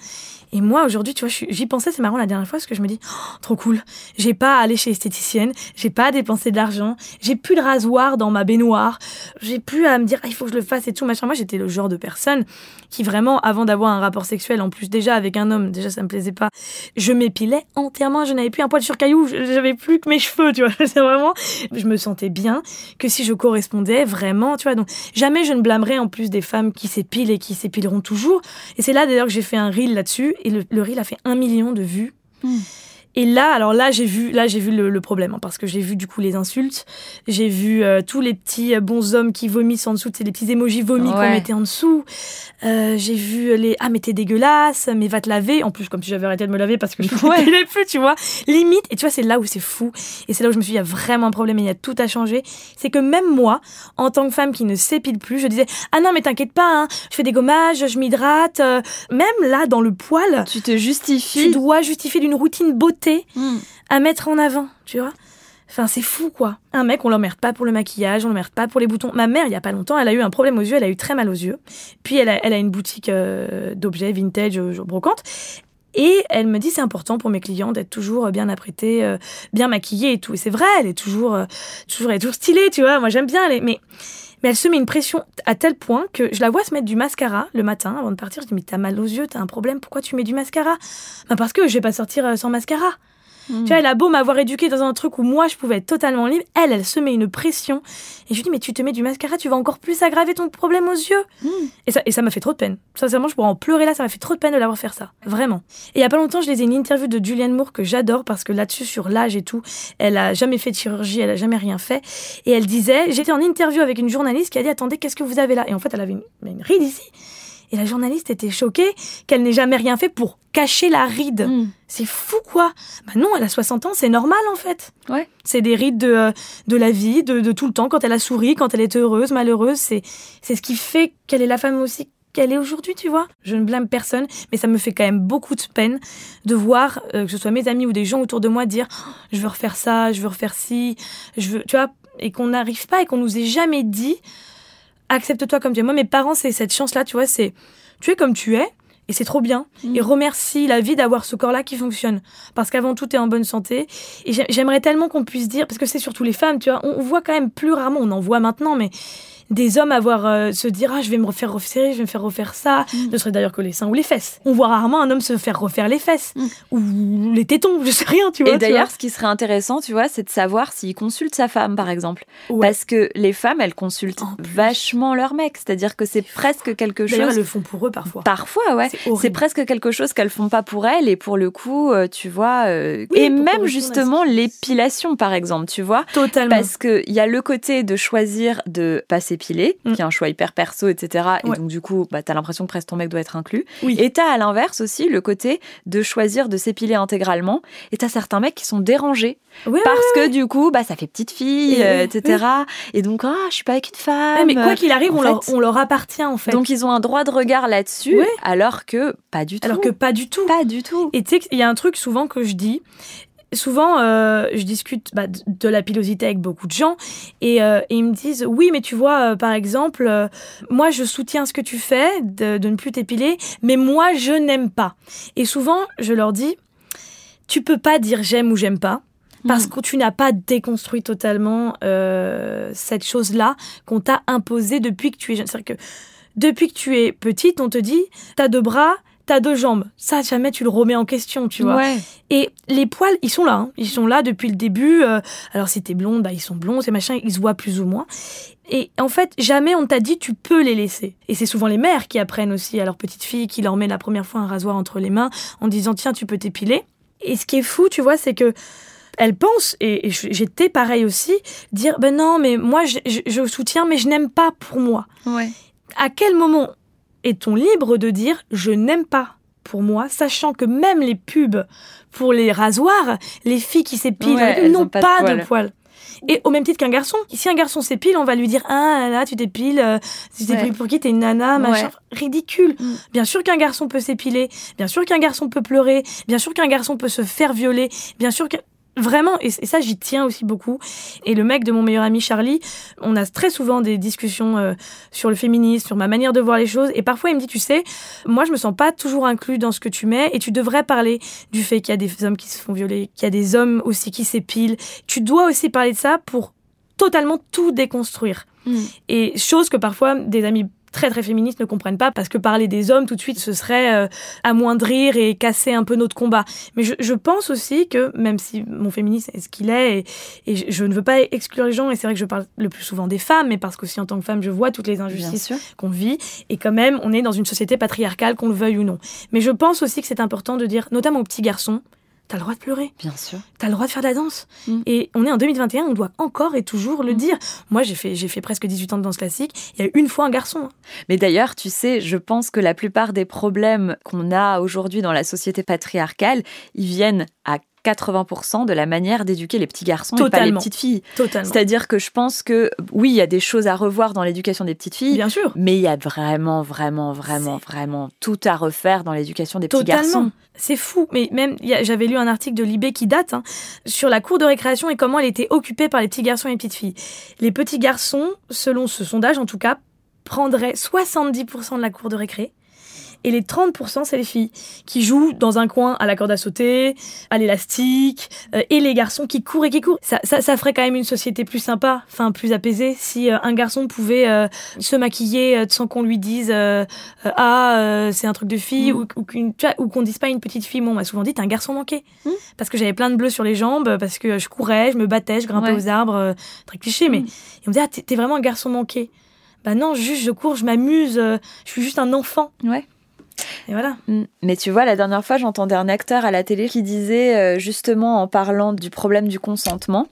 Speaker 2: Et moi, aujourd'hui, tu vois, j'y pensais, c'est marrant la dernière fois, parce que je me dis, oh, trop cool. J'ai pas à aller chez l'esthéticienne, j'ai pas à dépenser de l'argent, j'ai plus de rasoir dans ma baignoire, j'ai plus à me dire, ah, il faut que je le fasse et tout, machin. Moi, j'étais le genre de personne qui vraiment, avant d'avoir un rapport sexuel, en plus déjà avec un homme, déjà ça me plaisait pas, je m'épilais entièrement, je n'avais plus un poil sur caillou, j'avais plus que mes cheveux, tu vois. C'est vraiment, je me sentais bien que si je correspondais vraiment, tu vois. Donc, jamais je ne blâmerais en plus des femmes qui s'épilent et qui s'épileront toujours. Et c'est là d'ailleurs que j'ai fait un reel là-dessus, et le, le reel a fait un million de vues.
Speaker 1: Hmm.
Speaker 2: Et là, alors là, j'ai vu, là, j'ai vu le, le problème, hein, parce que j'ai vu du coup les insultes, j'ai vu euh, tous les petits euh, bons hommes qui vomissent en dessous, c'est les petits émojis vomis qu'on
Speaker 1: Ouais.
Speaker 2: mettait en dessous. Euh, j'ai vu les ah mais t'es dégueulasse, mais va te laver. En plus, comme si j'avais arrêté de me laver parce que je ne
Speaker 1: Ouais.
Speaker 2: plus, tu vois. Limite. Et tu vois, c'est là où c'est fou. Et c'est là où je me suis dit, il y a vraiment un problème et il y a tout à changer. C'est que même moi, en tant que femme qui ne s'épile plus, je disais ah non mais t'inquiète pas, hein, je fais des gommages, je m'hydrate. même là, dans le poil,
Speaker 1: Tu te
Speaker 2: tu
Speaker 1: justifies
Speaker 2: dois justifier d'une routine beauté
Speaker 1: Hmm.
Speaker 2: à mettre en avant, tu vois. Enfin, c'est fou, quoi. Un mec, on l'emmerde pas pour le maquillage, on l'emmerde pas pour les boutons. Ma mère, il y a pas longtemps, elle a eu un problème aux yeux, elle a eu très mal aux yeux. Puis, elle a, elle a une boutique euh, d'objets vintage, euh, brocante. Et elle me dit, c'est important pour mes clients d'être toujours bien apprêtés, euh, bien maquillés et tout. Et c'est vrai, elle est toujours, toujours, elle est toujours stylée, tu vois. Moi, j'aime bien, elle est- mais, mais elle se met une pression à tel point que je la vois se mettre du mascara le matin avant de partir. Je dis, mais t'as mal aux yeux, t'as un problème, pourquoi tu mets du mascara? Bah, parce que je vais pas sortir euh, sans mascara.
Speaker 1: Hmm.
Speaker 2: Tu vois, elle a beau m'avoir éduquée dans un truc où moi je pouvais être totalement libre, elle, elle se met une pression. Et je lui dis, mais tu te mets du mascara, tu vas encore plus aggraver ton problème aux yeux.
Speaker 1: Hmm.
Speaker 2: Et ça, et ça m'a fait trop de peine. Sincèrement, je pourrais en pleurer là, ça m'a fait trop de peine de l'avoir faire ça. Vraiment. Et il y a pas longtemps, je lisais une interview de Julianne Moore que j'adore parce que là-dessus, sur l'âge et tout, elle a jamais fait de chirurgie, elle a jamais rien fait. Et elle disait, j'étais en interview avec une journaliste qui a dit, attendez, qu'est-ce que vous avez là? Et en fait, elle avait une, une ride ici. Et la journaliste était choquée qu'elle n'ait jamais rien fait pour cacher la ride.
Speaker 1: Hmm.
Speaker 2: C'est fou quoi Bah non, elle a 60 ans, c'est normal en fait.
Speaker 1: Ouais.
Speaker 2: C'est des rides de, euh, de la vie, de, de tout le temps, quand elle a souri, quand elle est heureuse, malheureuse. C'est c'est ce qui fait qu'elle est la femme aussi qu'elle est aujourd'hui, tu vois. Je ne blâme personne, mais ça me fait quand même beaucoup de peine de voir euh, que ce soit mes amis ou des gens autour de moi dire oh, je veux refaire ça, je veux refaire ci, je veux, tu vois, et qu'on n'arrive pas et qu'on nous ait jamais dit accepte-toi comme tu es. Moi, mes parents, c'est cette chance-là, tu vois, c'est tu es comme tu es et c'est trop bien. Mm. Et remercie la vie d'avoir ce corps-là qui fonctionne. Parce qu'avant tout, tu es en bonne santé. Et j'aimerais tellement qu'on puisse dire, parce que c'est surtout les femmes, tu vois, on voit quand même plus rarement, on en voit maintenant, mais des hommes avoir euh, se dire ah je vais me refaire refaire je vais me faire refaire ça. Mm. ne serait d'ailleurs que les seins ou les fesses. On voit rarement un homme se faire refaire les fesses. Mm. ou les tétons je sais rien tu vois
Speaker 1: et d'ailleurs ce qui serait intéressant tu vois c'est de savoir s'il consulte sa femme par exemple. Parce que les femmes elles consultent vachement leur mec. C'est-à-dire que c'est presque quelque chose
Speaker 2: elles le font pour eux parfois.
Speaker 1: Parfois ouais. C'est presque quelque chose qu'elles font pas pour elles. Et pour le coup euh, tu vois euh, et même justement l'épilation par exemple tu vois.
Speaker 2: Totalement.
Speaker 1: Parce que il y a le côté de choisir de passer mm. qui est un choix hyper perso, etc. Et donc, du coup, bah, t'as l'impression que presque ton mec doit être inclus.
Speaker 2: Oui.
Speaker 1: Et t'as à l'inverse aussi le côté de choisir de s'épiler intégralement. Et t'as certains mecs qui sont dérangés. parce que du coup, bah, ça fait petite fille, euh, etc. Et donc, ah, je suis pas avec une femme.
Speaker 2: mais quoi qu'il arrive, on leur, on leur, appartient en fait.
Speaker 1: Donc, ils ont un droit de regard là-dessus, alors que pas du tout.
Speaker 2: Alors que pas du tout.
Speaker 1: Pas du tout.
Speaker 2: Et tu sais, il y a un truc souvent que je dis, souvent, euh, je discute bah, de la pilosité avec beaucoup de gens et, euh, ils me disent oui, mais tu vois, euh, par exemple, moi je soutiens ce que tu fais de, ne plus t'épiler, mais moi je n'aime pas. Et souvent, je leur dis tu peux pas dire j'aime ou j'aime pas. Parce hmm. que tu n'as pas déconstruit totalement cette chose-là qu'on t'a imposée depuis que tu es jeune. C'est-à-dire que depuis que tu es petite, on te dit, t'as deux bras, t'as deux jambes. Ça, jamais tu le remets en question, tu vois. Et les poils, ils sont là. Hein. Ils sont là depuis le début. Euh, alors, si t'es blonde, bah, ils sont blonds, ces machins, ils se voient plus ou moins. Et en fait, jamais on t'a dit tu peux les laisser. Et c'est souvent les mères qui apprennent aussi à leur petite fille, qui leur met la première fois un rasoir entre les mains en disant tiens, tu peux t'épiler. Et ce qui est fou, tu vois, c'est que elle pense, et, j'étais pareil aussi, dire ben non, mais moi je, je soutiens, mais je n'aime pas pour moi.
Speaker 1: Ouais.
Speaker 2: À quel moment est-on libre de dire je n'aime pas pour moi, sachant que même les pubs pour les rasoirs, les filles qui s'épilent n'ont pas, de, poils. Et au même titre qu'un garçon, si un garçon s'épile, on va lui dire ah là tu t'épiles, euh, tu t'épiles pour qui t'es une nana, machin, ridicule. Mm. Bien sûr qu'un garçon peut s'épiler, bien sûr qu'un garçon peut pleurer, bien sûr qu'un garçon peut se faire violer, bien sûr que Vraiment, et, ça j'y tiens aussi beaucoup. Et le mec de mon meilleur ami Charlie, on a très souvent des discussions euh, sur le féminisme, sur ma manière de voir les choses. Et parfois il me dit, tu sais, moi je me sens pas toujours inclus dans ce que tu mets, et tu devrais parler du fait qu'il y a des hommes qui se font violer, qu'il y a des hommes aussi qui s'épilent. Tu dois aussi parler de ça pour totalement tout déconstruire. Mm. Et chose que parfois des amis très très féministes ne comprennent pas parce que parler des hommes tout de suite ce serait euh, amoindrir et casser un peu notre combat. Mais je, je, pense aussi que même si mon féminisme est ce qu'il est et, et je, ne veux pas exclure les gens et c'est vrai que je parle le plus souvent des femmes mais parce qu'aussi en tant que femme je vois toutes les injustices qu'on vit et quand même on est dans une société patriarcale qu'on le veuille ou non. Mais je pense aussi que c'est important de dire notamment aux petits garçons T'as le droit de pleurer.
Speaker 1: Bien sûr.
Speaker 2: T'as le droit de faire de la danse. Mm. Et on est en 2021, on doit encore et toujours le mm. dire. Moi, j'ai fait, j'ai fait presque 18 ans de danse classique. Il y a eu une fois un garçon. Hein.
Speaker 1: Mais d'ailleurs, tu sais, je pense que la plupart des problèmes qu'on a aujourd'hui dans la société patriarcale, ils viennent à 80% de la manière d'éduquer les petits garçons et pas les petites filles. C'est-à-dire que je pense que oui, il y a des choses à revoir dans l'éducation des petites filles.
Speaker 2: Bien sûr.
Speaker 1: Mais il y a vraiment, vraiment, vraiment, vraiment tout à refaire dans l'éducation des petits garçons.
Speaker 2: C'est fou. Mais même, j'avais lu un article de Libé qui date hein, sur la cour de récréation et comment elle était occupée par les petits garçons et les petites filles. Les petits garçons, selon ce sondage en tout cas, prendraient 70% de la cour de récré et les 30%, c'est les filles qui jouent dans un coin à la corde à sauter, à l'élastique, euh, et les garçons qui courent et qui courent. Ça, ça, ça, ferait quand même une société plus sympa, enfin plus apaisée, si euh, un garçon pouvait euh, se maquiller sans qu'on lui dise ah c'est un truc de fille mm. ou, ou qu'on dise pas une petite fille. Moi, on m'a souvent dit t'es un garçon manqué mm. parce que j'avais plein de bleus sur les jambes, parce que je courais, je me battais, je grimpais aux arbres, très cliché, mais mm. ils me disaient ah t'es vraiment un garçon manqué. Bah non, juste je cours, je m'amuse, je suis juste un enfant.
Speaker 1: Ouais.
Speaker 2: Et voilà.
Speaker 1: Mm. Mais tu vois, la dernière fois, j'entendais un acteur à la télé qui disait, euh, justement, en parlant du problème du consentement,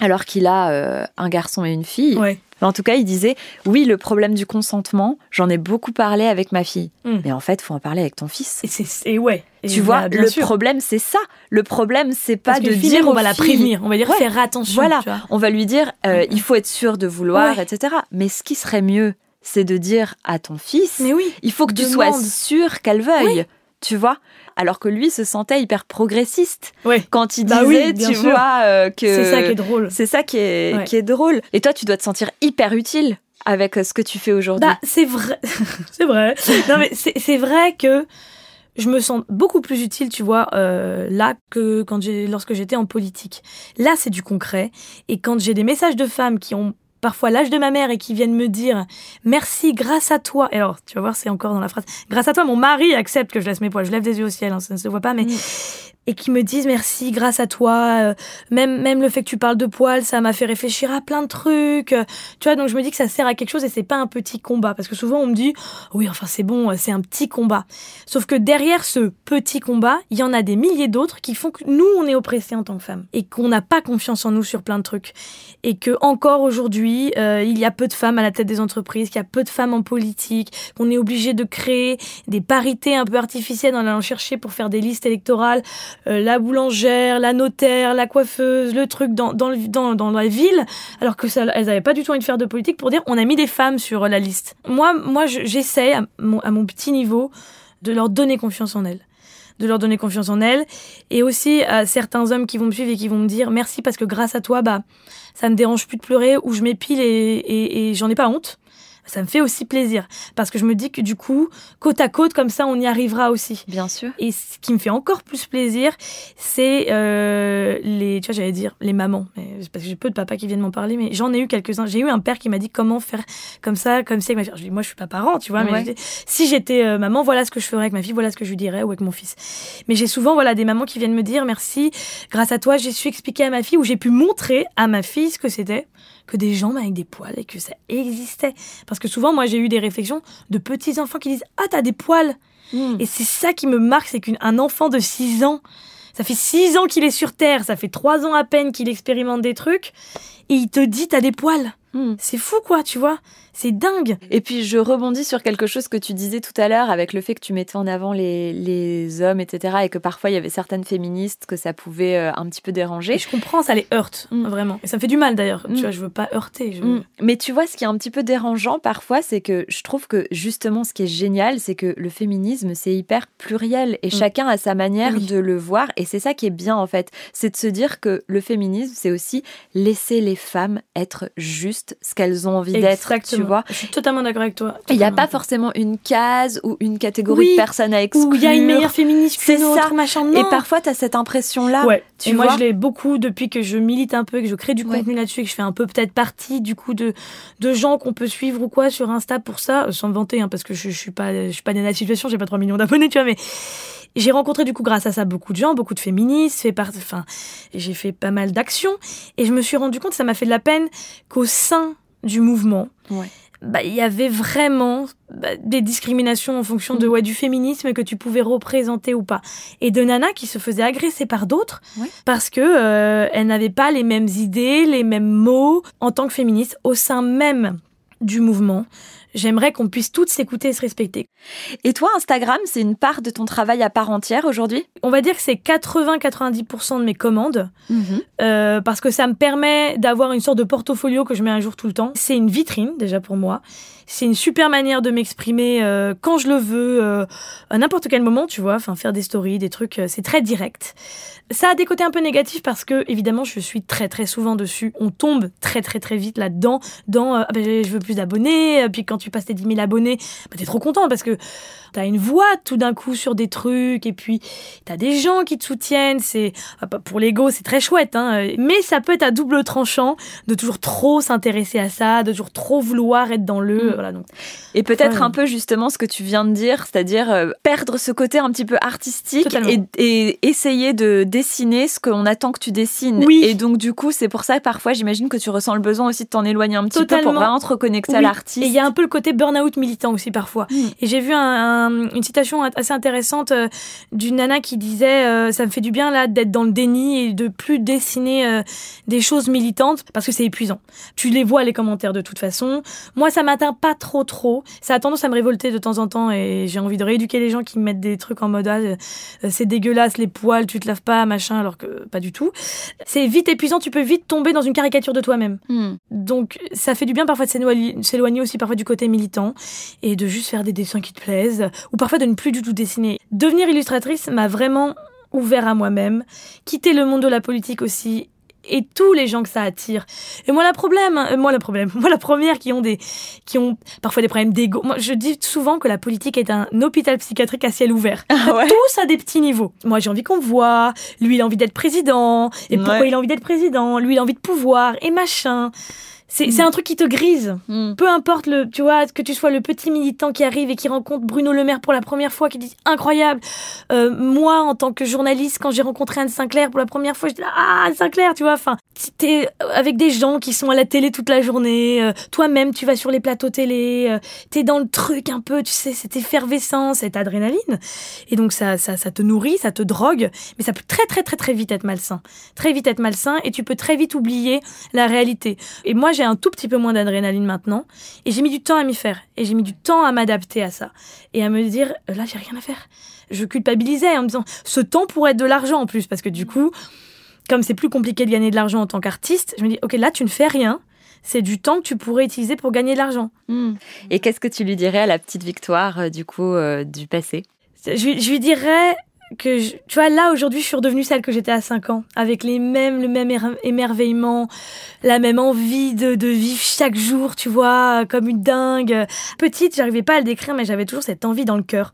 Speaker 1: alors qu'il a euh, un garçon et une fille. En tout cas, il disait oui, le problème du consentement, j'en ai beaucoup parlé avec ma fille. Mm. Mais en fait, faut en parler avec ton fils.
Speaker 2: Et, ouais.
Speaker 1: tu vois, le problème c'est ça. Le problème c'est pas de dire
Speaker 2: on va la prévenir, on va dire faire attention.
Speaker 1: Voilà, on va lui dire euh, il faut être sûr de vouloir, etc. Mais ce qui serait mieux, c'est de dire à ton fils,
Speaker 2: Mais oui.
Speaker 1: il faut que tu sois sûr qu'elle veuille, tu vois. Alors que lui se sentait hyper progressiste
Speaker 2: Ouais.
Speaker 1: quand il
Speaker 2: Bah oui,
Speaker 1: disait,
Speaker 2: bien
Speaker 1: tu
Speaker 2: sûr.
Speaker 1: vois, euh, que
Speaker 2: C'est ça qui est drôle.
Speaker 1: c'est ça qui est,
Speaker 2: Ouais.
Speaker 1: qui est drôle. Et toi, tu dois te sentir hyper utile avec euh, ce que tu fais aujourd'hui.
Speaker 2: Bah, c'est vrai. c'est vrai. Non, mais c'est c'est vrai que je me sens beaucoup plus utile, tu vois, euh, là que quand j'ai, lorsque j'étais en politique. Là, c'est du concret. Et quand j'ai des messages de femmes qui ont parfois l'âge de ma mère et qui viennent me dire merci grâce à toi. Et alors, tu vas voir, c'est encore dans la phrase. Grâce à toi, mon mari accepte que je laisse mes poils. Je lève les yeux au ciel, hein, ça ne se voit pas, mais
Speaker 1: Mm.
Speaker 2: et qui me disent merci grâce à toi. euh, même même le fait que tu parles de poils, ça m'a fait réfléchir à plein de trucs. euh, Tu vois, donc je me dis que ça sert à quelque chose et c'est pas un petit combat parce que souvent on me dit oui, enfin c'est bon, c'est un petit combat. Sauf que derrière ce petit combat, il y en a des milliers d'autres qui font que nous on est oppressés en tant que femmes et qu'on n'a pas confiance en nous sur plein de trucs et que encore aujourd'hui euh, il y a peu de femmes à la tête des entreprises, qu'il y a peu de femmes en politique, qu'on est obligé de créer des parités un peu artificielles en allant chercher pour faire des listes électorales euh, la boulangère, la notaire, la coiffeuse, le truc dans, dans, dans, la ville, alors que elles n'avaient pas du tout envie de faire de politique pour dire on a mis des femmes sur la liste. Moi, moi je- j'essaie à mon petit niveau de leur donner confiance en elles de leur donner confiance en elles. Et aussi à certains hommes qui vont me suivre et qui vont me dire merci parce que grâce à toi bah ça me dérange plus de pleurer ou je m'épile et, et, et j'en ai pas honte ça me fait aussi plaisir parce que je me dis que du coup côte à côte comme ça on y arrivera aussi
Speaker 1: Bien sûr.
Speaker 2: et ce qui me fait encore plus plaisir, c'est euh, les, tu vois, j'allais dire les mamans, parce que j'ai peu de papas qui viennent m'en parler, mais j'en ai eu quelques-uns. J'ai eu un père qui m'a dit comment faire comme ça, comme ça avec ma fille. Alors, Je dis, moi, je suis pas parent, tu vois, mais
Speaker 1: Ouais.
Speaker 2: je dis, si j'étais euh, maman, voilà ce que je ferais avec ma fille, voilà ce que je lui dirais ou avec mon fils. Mais j'ai souvent, voilà, des mamans qui viennent me dire merci, grâce à toi, j'ai su expliquer à ma fille ou j'ai pu montrer à ma fille ce que c'était que des jambes avec des poils et que ça existait. Parce que souvent, moi, j'ai eu des réflexions de petits enfants qui disent ah t'as des poils.
Speaker 1: Mm.
Speaker 2: Et c'est ça qui me marque, c'est qu'un enfant de 6 ans, ça fait 6 ans qu'il est sur Terre, ça fait 3 ans à peine qu'il expérimente des trucs, et il te dit t'as des poils.
Speaker 1: Mm.
Speaker 2: C'est fou quoi, tu vois C'est dingue.
Speaker 1: Et puis je rebondis sur quelque chose que tu disais tout à l'heure avec le fait que tu mettais en avant les, les hommes, etc. Et que parfois il y avait certaines féministes que ça pouvait euh, un petit peu déranger.
Speaker 2: Et je comprends, ça les heurte,
Speaker 1: Mm.
Speaker 2: vraiment. Et ça me fait du mal d'ailleurs,
Speaker 1: Mm.
Speaker 2: tu vois, je veux pas heurter. je-.
Speaker 1: Mais tu vois, ce qui est un petit peu dérangeant parfois, c'est que je trouve que justement, ce qui est génial, c'est que le féminisme, c'est hyper pluriel et chacun a sa manière
Speaker 2: Oui.
Speaker 1: de le voir. Et c'est ça qui est bien, en fait. C'est de se dire que le féminisme, c'est aussi laisser les femmes être juste ce qu'elles ont envie d'être, tu vois.
Speaker 2: Je suis totalement d'accord avec toi.
Speaker 1: Il n'y a pas forcément une case ou une catégorie
Speaker 2: Oui.
Speaker 1: de personnes à exclure.
Speaker 2: Ou il y a une meilleure féministe
Speaker 1: C'est
Speaker 2: qu'une
Speaker 1: ça.
Speaker 2: machin.
Speaker 1: Et parfois, tu as cette impression-là.
Speaker 2: Ouais.
Speaker 1: tu
Speaker 2: et moi,
Speaker 1: vois.
Speaker 2: je l'ai beaucoup depuis que je milite un peu, que je crée du
Speaker 1: Ouais.
Speaker 2: contenu là-dessus, et que je fais un peu peut-être partie du coup de de gens qu'on peut suivre ou quoi sur Insta pour ça, sans me vanter, hein, parce que je, je suis pas je suis pas née dans la situation, j'ai pas 3 millions d'abonnés, tu vois, mais j'ai rencontré du coup grâce à ça beaucoup de gens, beaucoup de féministes, fait part, enfin, j'ai fait pas mal d'actions, et je me suis rendu compte, ça m'a fait de la peine qu'au sein du mouvement,
Speaker 1: Ouais.
Speaker 2: bah, il y avait vraiment bah, des discriminations en fonction de
Speaker 1: Mhm.
Speaker 2: ouais, du féminisme que tu pouvais représenter ou pas. Et de nanas qui se faisaient agresser par d'autres
Speaker 1: Ouais.
Speaker 2: parce que euh, elles n'avaient pas les mêmes idées, les mêmes mots en tant que féministes au sein même du mouvement. J'aimerais qu'on puisse toutes s'écouter et se respecter.
Speaker 1: Et toi, Instagram, c'est une part de ton travail à part entière aujourd'hui?
Speaker 2: On va dire que c'est 80-90% de mes commandes euh, parce que ça me permet d'avoir une sorte de portfolio que je mets un jour tout le temps. C'est une vitrine déjà pour moi. C'est une super manière de m'exprimer euh, quand je le veux, euh, à n'importe quel moment, tu vois. Enfin, faire des stories, des trucs, euh, c'est très direct. Ça a des côtés un peu négatifs parce que évidemment, je suis très très souvent dessus. On tombe très très très vite là-dedans, dans euh, ah ben, je veux plus d'abonnés. euh, Puis quand tu passes tes 10 000 abonnés, bah, t'es trop content parce que t'as une voix tout d'un coup sur des trucs et puis t'as des gens qui te soutiennent. C'est ah, bah, pour l'ego, c'est très chouette, hein. euh, Mais ça peut être à double tranchant de toujours trop s'intéresser à ça, de toujours trop vouloir être dans le.
Speaker 1: Mm.
Speaker 2: Voilà donc.
Speaker 1: Et peut-être un peu justement ce que tu viens de dire, c'est-à-dire euh, perdre ce côté un petit peu artistique et, et essayer de dessiner ce qu'on attend que tu dessines.
Speaker 2: Oui.
Speaker 1: Et donc du coup, c'est pour ça que parfois j'imagine que tu ressens le besoin aussi de t'en éloigner un petit peu
Speaker 2: Totalement.
Speaker 1: pour vraiment te reconnecter à
Speaker 2: Oui.
Speaker 1: l'artiste.
Speaker 2: Et il y a un peu le côté burn-out militant aussi parfois.
Speaker 1: Mm.
Speaker 2: Et j'ai vu un- un- une citation assez intéressante euh, d'une nana qui disait euh, ça me fait du bien là d'être dans le déni et de plus dessiner euh, des choses militantes parce que c'est épuisant. Tu les vois les commentaires de toute façon. Moi ça m'atteint pas trop trop. Ça a tendance à me révolter de temps en temps et j'ai envie de rééduquer les gens qui me mettent des trucs en mode ah, c'est dégueulasse les poils, tu te laves pas machin alors que pas du tout. C'est vite épuisant, tu peux vite tomber dans une caricature de toi-même.
Speaker 1: Hmm.
Speaker 2: Donc ça fait du bien parfois de s'éloigner aussi parfois du côté militant et de juste faire des dessins qui te plaisent, ou parfois de ne plus du tout dessiner. Devenir illustratrice m'a vraiment ouvert à moi-même, quitter le monde de la politique aussi et tous les gens que ça attire. Et moi, le problème, hein, moi, le problème, moi, la première qui ont des, qui ont parfois des problèmes d'ego. Moi, je dis souvent que la politique est un hôpital psychiatrique à ciel ouvert.
Speaker 1: Ah ouais
Speaker 2: Tous à des petits niveaux. Moi, j'ai envie qu'on me voit. Lui, il a envie d'être président. Et pourquoi il a envie d'être président? Lui, il a envie de pouvoir. Et machin. C'est
Speaker 1: Mm.
Speaker 2: c'est un truc qui te grise.
Speaker 1: Mm.
Speaker 2: Peu importe le, tu vois, que tu sois le petit militant qui arrive et qui rencontre Bruno Le Maire pour la première fois, qui dit incroyable. Euh, moi, en tant que journaliste, quand j'ai rencontré Anne Sinclair pour la première fois, je dis ah Anne Sinclair, tu vois. Enfin, t'es avec des gens qui sont à la télé toute la journée. euh, Toi-même, tu vas sur les plateaux télé. euh, T'es dans le truc un peu, tu sais, cette effervescence, cette adrénaline. Et donc ça, ça, ça te nourrit, ça te drogue, mais ça peut très très très très vite être malsain. Très vite être malsain et tu peux très vite oublier la réalité. Et moi, j'ai un tout petit peu moins d'adrénaline maintenant. Et j'ai mis du temps à m'y faire. Et j'ai mis du temps à m'adapter à ça. Et à me dire, euh, là, j'ai rien à faire. Je culpabilisais en me disant, ce temps pourrait être de l'argent en plus. Parce que du coup, comme c'est plus compliqué de gagner de l'argent en tant qu'artiste, je me dis, ok, là, tu ne fais rien. C'est du temps que tu pourrais utiliser pour gagner de l'argent.
Speaker 1: Mm. Et qu'est-ce que tu lui dirais à la petite Victoire, euh, du coup, euh, du passé?
Speaker 2: Je lui dirais que, je- tu vois, là, aujourd'hui, je suis redevenue celle que j'étais à 5 ans. Avec les mêmes, le même émer- émerveillement, la même envie de, de vivre chaque jour, tu vois, comme une dingue. Petite, j'arrivais pas à le décrire, mais j'avais toujours cette envie dans le cœur.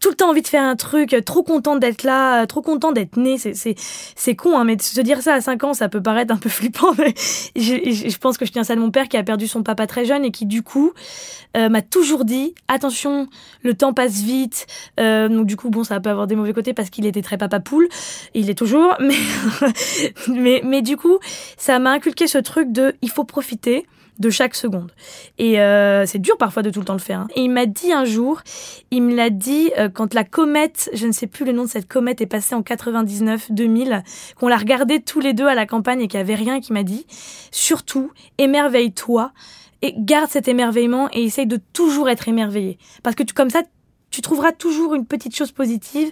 Speaker 2: Tout le temps envie de faire un truc, trop contente d'être là, trop contente d'être née. C'est, c'est, c'est con, hein, mais de se dire ça à 5 ans, ça peut paraître un peu flippant, mais je, je- je pense que je tiens ça de mon père qui a perdu son papa très jeune et qui, du coup, euh, m'a toujours dit, attention, le temps passe vite, euh, donc du coup, bon, ça peut avoir des mauvais côtés parce qu'il était très papa poule. Il est toujours, mais, mais, mais du coup, ça m'a inculqué ce truc de il faut profiter de chaque seconde. Et euh, c'est dur parfois de tout le temps le faire. hein. Et il m'a dit un jour, il me l'a dit euh, quand la comète, je ne sais plus le nom de cette comète, est passée en 99-2000, qu'on l'a regardée tous les deux à la campagne et qu'il n'y avait rien, qui m'a dit, surtout, émerveille-toi et garde cet émerveillement et essaye de toujours être émerveillé. Parce que tu, comme ça, tu trouveras toujours une petite chose positive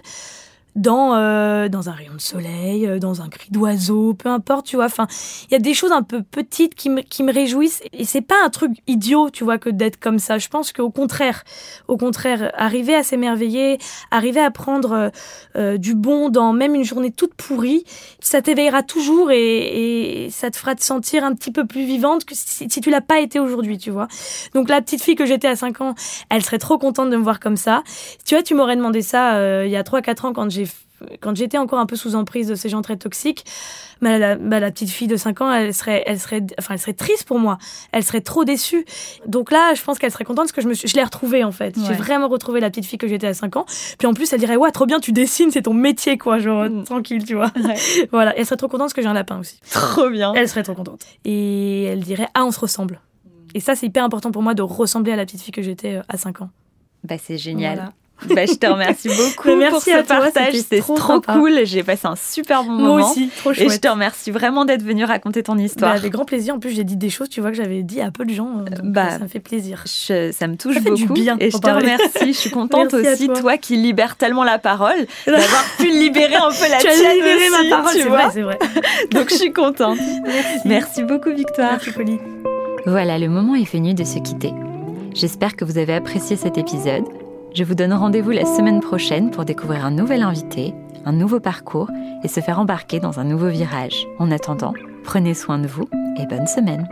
Speaker 2: dans euh, dans un rayon de soleil, euh, dans un cri d'oiseau, peu importe, tu vois. Enfin, il y a des choses un peu petites qui me réjouissent et c'est pas un truc idiot, tu vois, que d'être comme ça. Je pense qu'au contraire, au contraire, arriver à s'émerveiller, arriver à prendre euh, du bon dans même une journée toute pourrie, ça t'éveillera toujours et, ça te fera te sentir un petit peu plus vivante que si, tu l'as pas été aujourd'hui, tu vois. Donc la petite fille que j'étais à 5 ans, elle serait trop contente de me voir comme ça. Tu vois, tu m'aurais demandé ça il y a 3-4 ans quand j'ai quand j'étais encore un peu sous emprise de ces gens très toxiques, bah, la, bah, la petite fille de 5 ans, elle serait, elle serait, enfin, elle serait triste pour moi. Elle serait trop déçue. Donc là, je pense qu'elle serait contente parce que je me suis, je l'ai retrouvée, en fait. J'ai vraiment retrouvé la petite fille que j'étais à 5 ans. Puis en plus, elle dirait, ouais, trop bien, tu dessines, c'est ton métier, quoi, genre,
Speaker 1: Mm.
Speaker 2: tranquille, tu vois. voilà. Et elle serait trop contente parce que j'ai un lapin aussi.
Speaker 1: Trop bien.
Speaker 2: Elle serait trop contente. Et elle dirait, ah, on se ressemble. Et ça, c'est hyper important pour moi de ressembler à la petite fille que j'étais euh, à 5 ans.
Speaker 1: Bah, c'est génial.
Speaker 2: Voilà.
Speaker 1: Bah, je te remercie beaucoup
Speaker 2: Mais merci
Speaker 1: pour ce
Speaker 2: à toi,
Speaker 1: partage.
Speaker 2: c'était
Speaker 1: C'est
Speaker 2: trop
Speaker 1: cool. J'ai passé un super bon
Speaker 2: Moi
Speaker 1: moment.
Speaker 2: aussi, trop
Speaker 1: Et
Speaker 2: chouette.
Speaker 1: je te remercie vraiment d'être venu raconter ton
Speaker 2: Bah,
Speaker 1: histoire.
Speaker 2: avec grand plaisir. En plus, j'ai dit des choses, tu vois, que j'avais dit à peu de gens. donc,
Speaker 1: bah,
Speaker 2: ça me fait plaisir.
Speaker 1: Je- ça me touche
Speaker 2: Ça fait du
Speaker 1: beaucoup.
Speaker 2: bien
Speaker 1: et je te remercie. Je suis contente aussi,
Speaker 2: toi.
Speaker 1: toi. qui libères tellement la parole, d'avoir pu libérer un peu la
Speaker 2: tu
Speaker 1: tienne
Speaker 2: as libéré
Speaker 1: aussi,
Speaker 2: ma parole,
Speaker 1: tu
Speaker 2: c'est
Speaker 1: vois.
Speaker 2: vrai, c'est vrai.
Speaker 1: Donc je suis contente.
Speaker 2: Merci.
Speaker 1: Merci beaucoup, Victoire.
Speaker 2: Merci, Polly.
Speaker 1: Voilà, le moment est venu de se quitter. J'espère que vous avez apprécié cet épisode. Je vous donne rendez-vous la semaine prochaine pour découvrir un nouvel invité, un nouveau parcours et se faire embarquer dans un nouveau virage. En attendant, prenez soin de vous et bonne semaine.